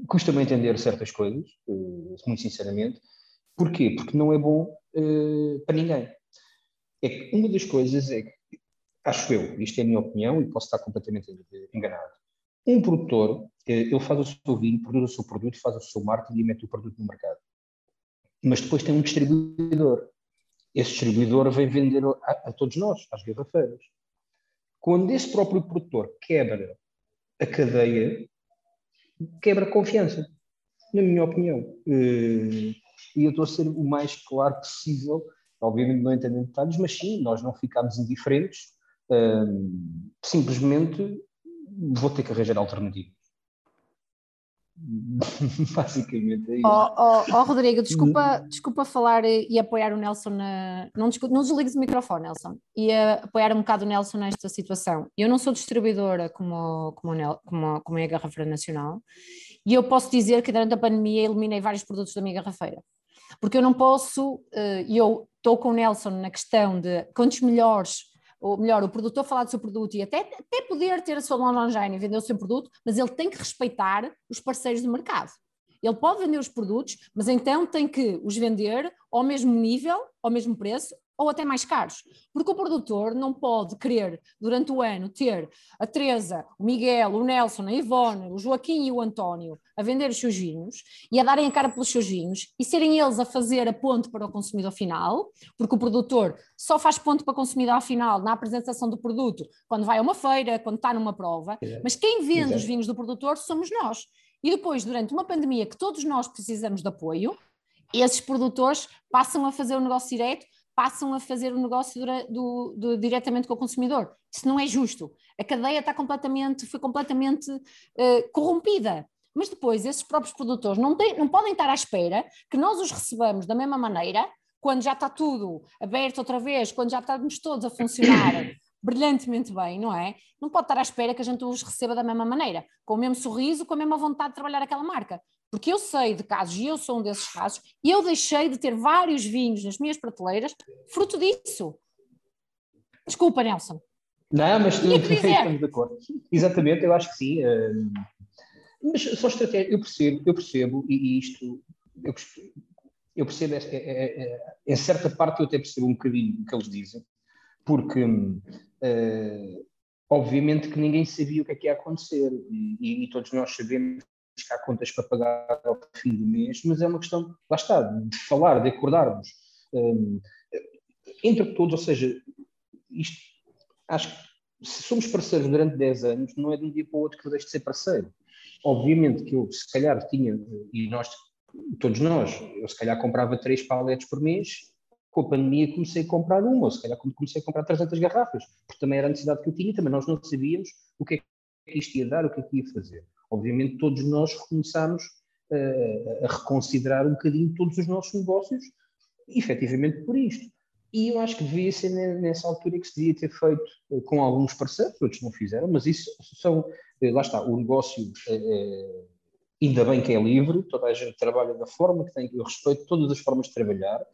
custa-me entender certas coisas, muito sinceramente. Porquê? Porque não é bom para ninguém. É que uma das coisas é que, acho eu, isto é a minha opinião e posso estar completamente enganado, um produtor, ele faz o seu vinho, produz o seu produto, faz o seu marketing e mete o produto no mercado. Mas depois tem um distribuidor. Esse distribuidor vem vender a, a todos nós, às garrafeiras. Quando esse próprio produtor quebra a cadeia, quebra confiança, na minha opinião. Eh, e eu estou a ser o mais claro possível, obviamente não entendendo detalhes, mas sim, nós não ficamos indiferentes, eh, simplesmente vou ter que arranjar alternativas. Basicamente é isso. Oh, oh, oh, Rodrigo, desculpa, desculpa falar e apoiar o Nelson na. Não, não desligues o microfone, Nelson. E apoiar um bocado o Nelson nesta situação. Eu não sou distribuidora como, como, como, como é a Garrafeira Nacional, e eu posso dizer que durante a pandemia eliminei vários produtos da minha garrafeira. Porque eu não posso, eh, e eu estou com o Nelson na questão de quantos melhores ou melhor, o produtor falar do seu produto e até, até poder ter a sua online e vender o seu produto, mas ele tem que respeitar os parceiros do mercado. Ele pode vender os produtos, mas então tem que os vender ao mesmo nível, ao mesmo preço, ou até mais caros, porque o produtor não pode querer, durante o ano, ter a Teresa, o Miguel, o Nelson, a Ivone, o Joaquim e o António a vender os seus vinhos e a darem a cara pelos seus vinhos e serem eles a fazer a ponte para o consumidor final, porque o produtor só faz ponto para o consumidor final na apresentação do produto quando vai a uma feira, quando está numa prova, mas quem vende Exato. os vinhos do produtor somos nós. E depois, durante uma pandemia que todos nós precisamos de apoio, esses produtores passam a fazer o negócio direto passam a fazer o negócio do, do, diretamente com o consumidor. Isso não é justo. A cadeia está completamente, foi completamente uh, corrompida. Mas depois, esses próprios produtores não, têm, não podem estar à espera que nós os recebamos da mesma maneira, quando já está tudo aberto outra vez, quando já estamos todos a funcionar brilhantemente bem, não é? Não pode estar à espera que a gente os receba da mesma maneira, com o mesmo sorriso, com a mesma vontade de trabalhar aquela marca. Porque eu sei de casos, e eu sou um desses casos, e eu deixei de ter vários vinhos nas minhas prateleiras fruto disso. Desculpa, Nelson. Não, mas tu, estamos de acordo. Exatamente, eu acho que sim. Uh, mas só estratégia, eu percebo, eu percebo, e, isto, eu, eu percebo, é, é, em certa parte eu até percebo um bocadinho o que eles dizem, porque uh, obviamente que ninguém sabia o que é que ia acontecer e, e, todos nós sabemos que há contas para pagar ao fim do mês, mas é uma questão, lá está, de falar, de acordarmos um, entre todos, ou seja, isto, acho que se somos parceiros durante 10 anos, não é de um dia para o outro que eu deixo de ser parceiro. Obviamente que eu, se calhar, tinha, e nós, todos nós, eu se calhar comprava três paletes por mês, com a pandemia comecei a comprar uma, ou se calhar comecei a comprar 300 garrafas, porque também era a necessidade que eu tinha, também nós não sabíamos o que é que isto ia dar, o que é que ia fazer. Obviamente todos nós começámos uh, a reconsiderar um bocadinho todos os nossos negócios, efetivamente por isto. E eu acho que devia ser nessa altura que se devia ter feito uh, com alguns parceiros, outros não fizeram, mas isso são, uh, lá está, o negócio ainda bem que é livre, toda a gente trabalha da forma que tem, eu respeito todas as formas de trabalhar, eh,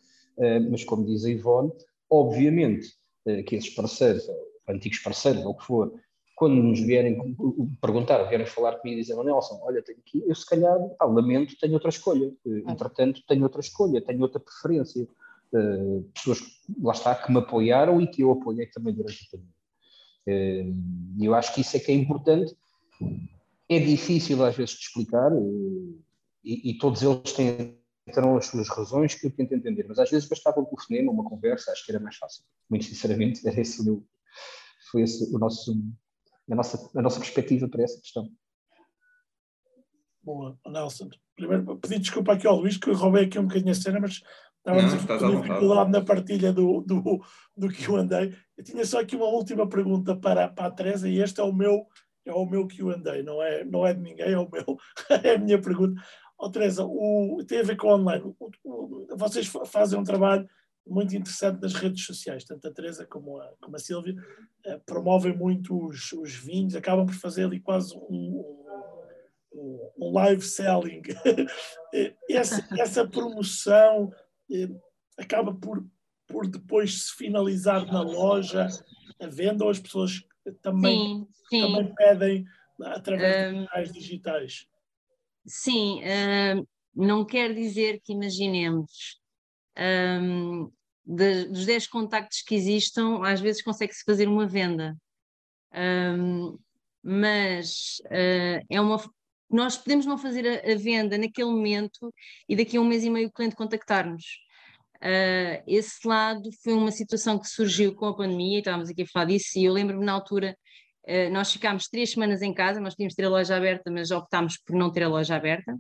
mas como diz a Ivone, obviamente eh, que esses parceiros, antigos parceiros, ou o que for, quando nos vierem perguntar, vierem falar comigo e dizer, oh, Nelson, olha, tenho aqui, eu se calhar, ah, lamento, tenho outra escolha. Eh, entretanto, tenho outra escolha, tenho outra preferência. Uh, pessoas, lá está, que me apoiaram e que eu apoiei também durante a pandemia. E uh, eu acho que isso é que é importante. É difícil às vezes de explicar uh, e, e, todos eles têm terão as suas razões que eu tento entender, mas às vezes bastava um telefonema, uma conversa, acho que era mais fácil. Muito sinceramente, era esse o meu, foi esse o nosso, a nossa, a nossa perspectiva para essa questão. Boa, Nelson. Primeiro, pedi desculpa aqui ao Luís, que eu roubei aqui um bocadinho a cena, mas estávamos aqui com dificuldade na partilha do, do, do que eu andei. Eu tinha só aqui uma última pergunta para, para a Teresa, e este é o meu é o meu que eu andei, não é, não é de ninguém, é o meu, é a minha pergunta. Oh, Teresa, o, tem a ver com online. O, o, vocês fazem um trabalho muito interessante nas redes sociais, tanto a Teresa como a, como a Silvia, eh, promovem muito os, os, vinhos, acabam por fazer ali quase um, um, um live selling. essa, essa promoção eh, acaba por, por depois se finalizar na loja, a venda, ou as pessoas também, sim, sim. também pedem através um... de canais digitais? Sim, uh, não quer dizer que imaginemos um, de, dos 10 contactos que existam, às vezes consegue-se fazer uma venda. Um, mas uh, é uma. Nós podemos não fazer a, a, venda naquele momento e daqui a um mês e meio o cliente contactar-nos. Uh, esse lado foi uma situação que surgiu com a pandemia, e estávamos aqui a falar disso, e eu lembro-me na altura nós ficámos três semanas em casa, nós tínhamos ter a loja aberta, mas optámos por não ter a loja aberta.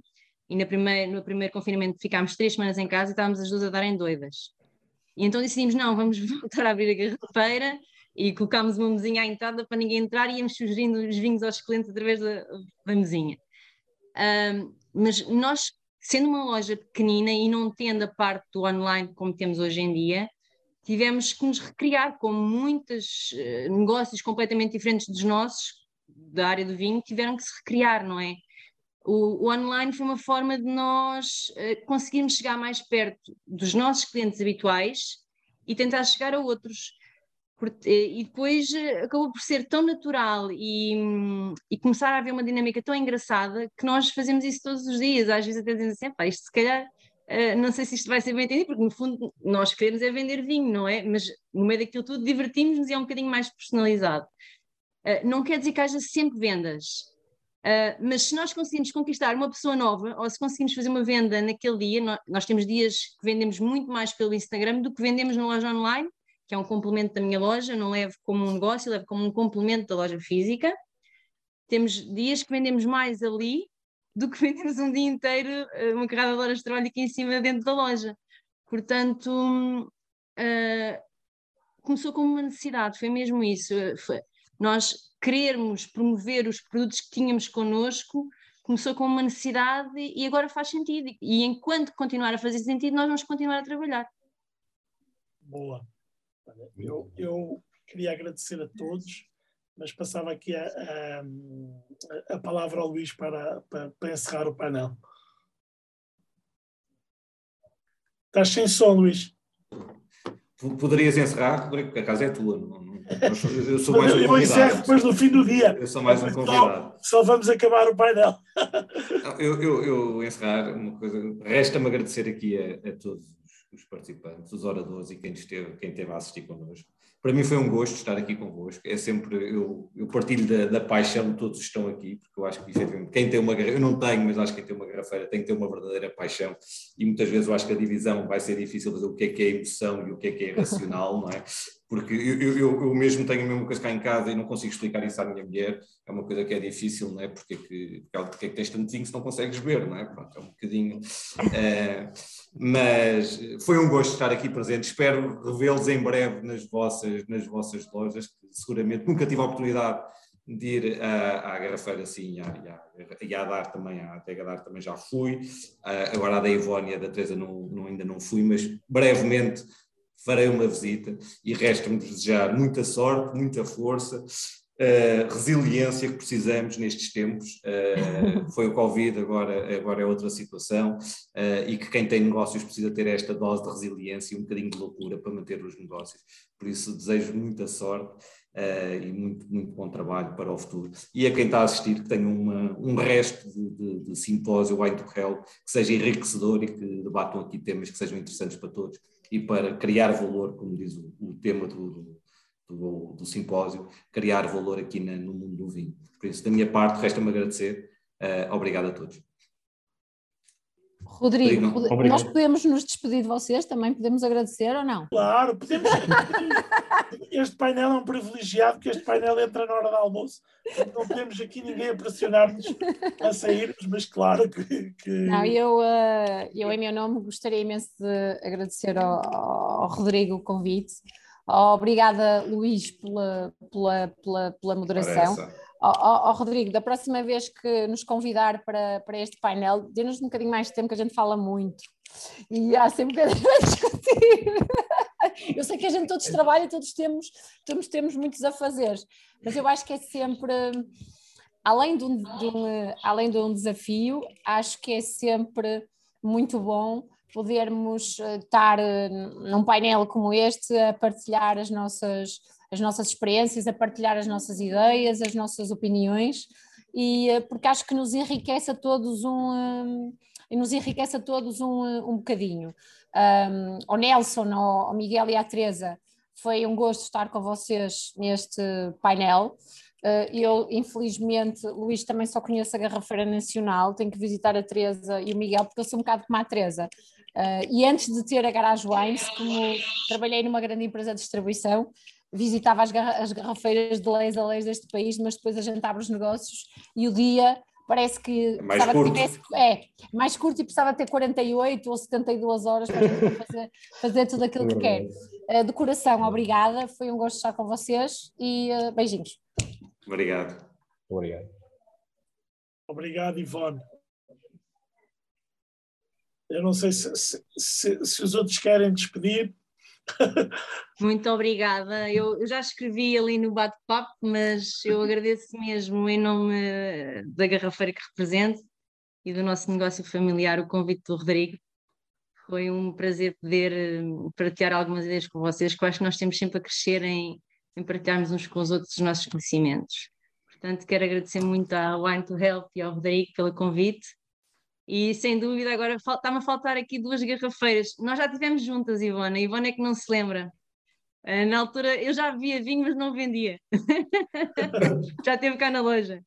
E no primeiro, no primeiro confinamento ficámos três semanas em casa e estávamos as duas a darem doidas. E então decidimos, não, vamos voltar a abrir a garrafeira e colocámos uma mesinha à entrada para ninguém entrar e íamos sugerindo os vinhos aos clientes através da, da mesinha. Um, mas nós, sendo uma loja pequenina e não tendo a parte do online como temos hoje em dia, tivemos que nos recriar com muitos uh, negócios completamente diferentes dos nossos, da área do vinho, tiveram que se recriar, não é? O, o online foi uma forma de nós uh, conseguirmos chegar mais perto dos nossos clientes habituais e tentar chegar a outros. E depois eh, acabou por ser tão natural e, e, começar a haver uma dinâmica tão engraçada que nós fazemos isso todos os dias. Às vezes até dizemos assim, isto se calhar, uh, não sei se isto vai ser bem entendido, porque no fundo nós queremos é vender vinho, não é? Mas no meio daquilo tudo divertimos-nos e é um bocadinho mais personalizado. Uh, não quer dizer que haja sempre vendas, Uh, mas se nós conseguimos conquistar uma pessoa nova, ou se conseguimos fazer uma venda naquele dia, nós, nós, temos dias que vendemos muito mais pelo Instagram do que vendemos na loja online, que é um complemento da minha loja, não levo como um negócio, levo como um complemento da loja física. Temos dias que vendemos mais ali do que vendemos um dia inteiro, ah, uma carrada de horas de trabalho aqui em cima dentro da loja. Portanto, uh, começou como uma necessidade, foi mesmo isso. Foi, nós querermos promover os produtos que tínhamos connosco começou com uma necessidade e agora faz sentido. E enquanto continuar a fazer sentido, nós vamos continuar a trabalhar. Boa. Eu, eu queria agradecer a todos, mas passava aqui a, a, a palavra ao Luís para, para, para encerrar o painel. Estás sem som, Luís. Poderias encerrar, porque a casa é tua, não, eu sou mais um eu encerro depois do fim do dia. Eu sou mais um convidado. Só, só vamos acabar o painel. eu, eu, eu encerrar uma coisa. Resta-me agradecer aqui a, a, todos os participantes, os oradores e quem esteve, quem esteve a assistir connosco. Para mim foi um gosto estar aqui convosco. É sempre, eu, eu partilho da, da, paixão de todos que estão aqui, porque eu acho que efetivamente quem tem uma eu não tenho, mas acho que quem tem uma garrafeira tem que ter uma verdadeira paixão. E muitas vezes eu acho que a divisão vai ser difícil fazer o que é que é emoção e o que é que é racional, não é? Porque eu, eu, eu, mesmo tenho a mesma coisa cá em casa e não consigo explicar isso à minha mulher, é uma coisa que é difícil, não é? Porque é que, porque é que tens tanto se não consegues ver, não é? Pronto, é um bocadinho. É, mas foi um gosto estar aqui presente, espero revê-los em breve nas vossas, nas vossas lojas, que seguramente nunca tive a oportunidade de ir à, à Garrafeira, sim, e à, e à Dar também, à Tega Dar também já fui, uh, agora a da Ivónia, da Teresa não, não, ainda não fui, mas brevemente farei uma visita e resta-me desejar muita sorte, muita força, uh, resiliência que precisamos nestes tempos. Uh, foi o Covid, agora, agora é outra situação, uh, e que quem tem negócios precisa ter esta dose de resiliência e um bocadinho de loucura para manter os negócios. Por isso, desejo muita sorte. Uh, e muito, muito bom trabalho para o futuro. E a quem está a assistir, que tenha uma, um resto de, de, de simpósio Wine to Hell, que seja enriquecedor e que debatam aqui temas que sejam interessantes para todos e para criar valor, como diz o, o tema do, do, do, simpósio, criar valor aqui na, no mundo do vinho. Por isso, da minha parte, resta-me agradecer. Uh, obrigado a todos. Rodrigo, Rodrigo nós podemos nos despedir de vocês, também podemos agradecer ou não? Claro, podemos. este painel é um privilegiado, porque este painel entra na hora do almoço. Não temos aqui ninguém a pressionar-nos a sairmos, mas claro que. que... Não, eu, eh, eu, em meu nome, gostaria imenso de agradecer ao, ao Rodrigo o convite. Obrigada, Luís, pela, pela, pela, pela moderação. Oh, oh, oh, Rodrigo, da próxima vez que nos convidar para, para este painel, dê-nos um bocadinho mais de tempo, que a gente fala muito e há sempre bocadinho a discutir. Eu sei que a gente todos trabalha, todos temos, todos temos muitos a fazer, mas eu acho que é sempre, além de um, de um, além de um desafio, acho que é sempre muito bom podermos eh, estar eh, num painel como este a partilhar as nossas as nossas experiências, a partilhar as nossas ideias, as nossas opiniões, e eh, porque acho que nos enriquece a todos um, e nos enriquece a todos um, um bocadinho. Um, Nelson, ao Miguel e à Teresa, foi um gosto estar com vocês neste painel. Uh, eu, infelizmente, Luís, também só conheço a Garrafeira Nacional, tenho que visitar a Teresa e o Miguel, porque eu sou um bocado como a Teresa. E antes de ter a Garage Wines, como trabalhei numa grande empresa de distribuição, visitava as, garra as garrafeiras de leis a leis deste país, mas depois a gente abre os negócios e o dia parece que é mais curto. Tivesse, é, mais curto e precisava ter 48 ou 72 horas para fazer, fazer tudo aquilo que quer. Uh, de coração, obrigada, foi um gosto estar com vocês e uh, beijinhos. Obrigado. Obrigado. Obrigado, Ivone. Eu não sei se, se, se, se os outros querem despedir. Muito obrigada. Eu, já escrevi ali no bate-papo, mas eu agradeço mesmo em nome da garrafeira que represento e do nosso negócio familiar o convite do Rodrigo. Foi um prazer poder eh, partilhar algumas ideias com vocês, que eu acho que nós temos sempre a crescer em, em partilharmos uns com os outros os nossos conhecimentos. Portanto, quero agradecer muito à Wine to Help e ao Rodrigo pelo convite. E sem dúvida, agora está-me a faltar aqui duas garrafeiras. Nós já tivemos juntas, Ivona. A Ivona é que não se lembra. Uh, na altura eu já via vinho, mas não vendia. já teve cá na loja.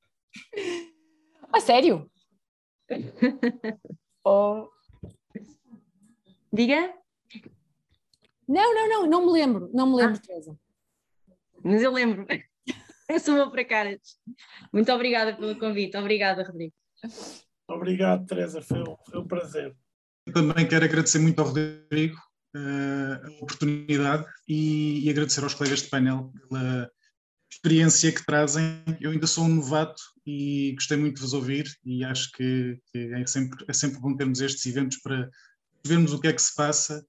A sério? oh. Diga? Não, não, não, não me lembro, não me lembro, ah. Teresa. Mas eu lembro. Eu sou uma para caras. Muito obrigada pelo convite. Obrigada, Rodrigo. Obrigado, Teresa. Foi um, foi um prazer. Eu também quero agradecer muito ao Rodrigo uh, a oportunidade e, e, agradecer aos colegas de painel pela experiência que trazem. Eu ainda sou um novato e gostei muito de vos ouvir e acho que, que é, sempre, é sempre bom termos estes eventos para vermos o que é que se passa,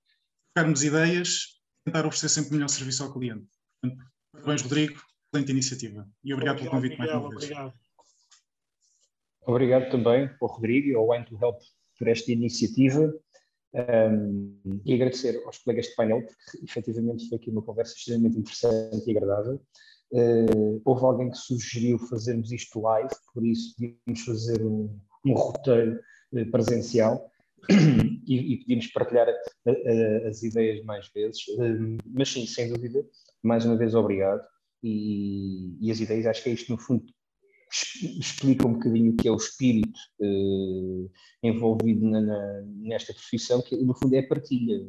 trocarmos ideias, tentar oferecer sempre o melhor serviço ao cliente. Portanto, parabéns, Rodrigo excelente iniciativa. E obrigado, obrigado pelo convite Miguel, mais uma vez. Obrigado. Obrigado também ao Rodrigo e ao Wine to Help por esta iniciativa. Um, e agradecer aos colegas de painel, porque efetivamente foi aqui uma conversa extremamente interessante e agradável. Uh, houve alguém que sugeriu fazermos isto live, por isso devíamos fazer um, um roteiro uh, presencial e, e pedimos partilhar a, a, as ideias mais vezes. Uh, mas sim, sem dúvida, mais uma vez obrigado e, e, as ideias, acho que é isto no fundo explica um bocadinho o que é o espírito eh, envolvido na, na, nesta profissão, que no fundo é a partilha,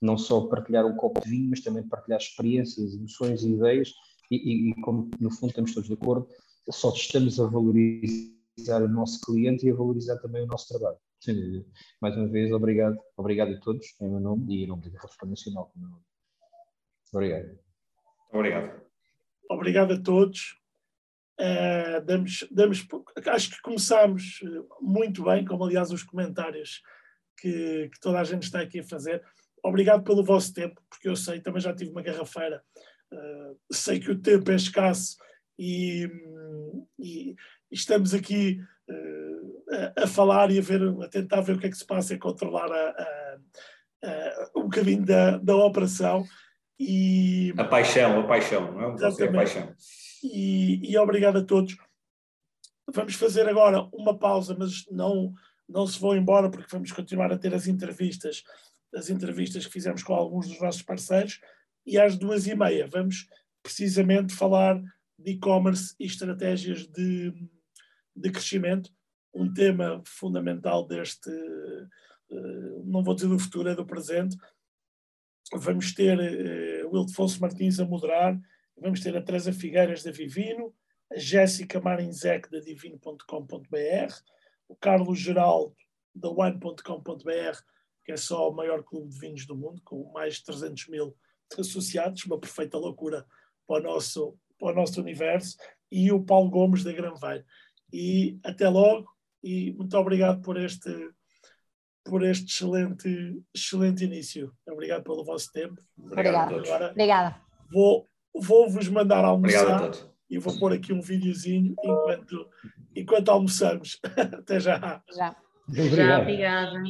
não só partilhar um copo de vinho, mas também partilhar experiências, emoções e ideias, e, e, e como no fundo estamos todos de acordo, só estamos a valorizar o nosso cliente e a valorizar também o nosso trabalho. Mais uma vez, obrigado, obrigado a todos, em meu nome e em nome da Garrafa Nacional. Obrigado. Obrigado. Obrigado a todos. Uh, damos, damos, acho que começámos eh, muito bem, como aliás os comentários que, que, toda a gente está aqui a fazer. Obrigado pelo vosso tempo, porque eu sei, também já tive uma garrafeira, uh, sei que o tempo é escasso e, e estamos aqui uh, a, a, falar e a, ver, a tentar ver o que é que se passa e controlar a, a, um bocadinho da, da operação. E... A paixão, a paixão, não é? A paixão. E, e obrigado a todos. Vamos fazer agora uma pausa, mas não, não se vão embora porque vamos continuar a ter as entrevistas, as entrevistas que fizemos com alguns dos nossos parceiros e às duas e meia vamos precisamente falar de e-commerce e estratégias de, de crescimento, um tema fundamental deste, eh, não vou dizer do futuro, é do presente, vamos ter uh, o Ildefonso Martins a moderar, vamos ter a Teresa Figueiras da Vivino, a Jéssica Marinzec da divino.com.br, o Carlos Geraldo da wine.com.br, que é só o maior clube de vinhos do mundo, com mais de 300 mil associados, uma perfeita loucura para o nosso, para o nosso universo, e o Paulo Gomes da Granveiro. E até logo, e muito obrigado por este por este excelente, excelente início. Obrigado pelo vosso tempo. Obrigado. Agora, Obrigada. Vou, vou vos mandar almoçar e vou pôr aqui um videozinho enquanto, enquanto almoçamos. Até já. Já. Já, obrigada.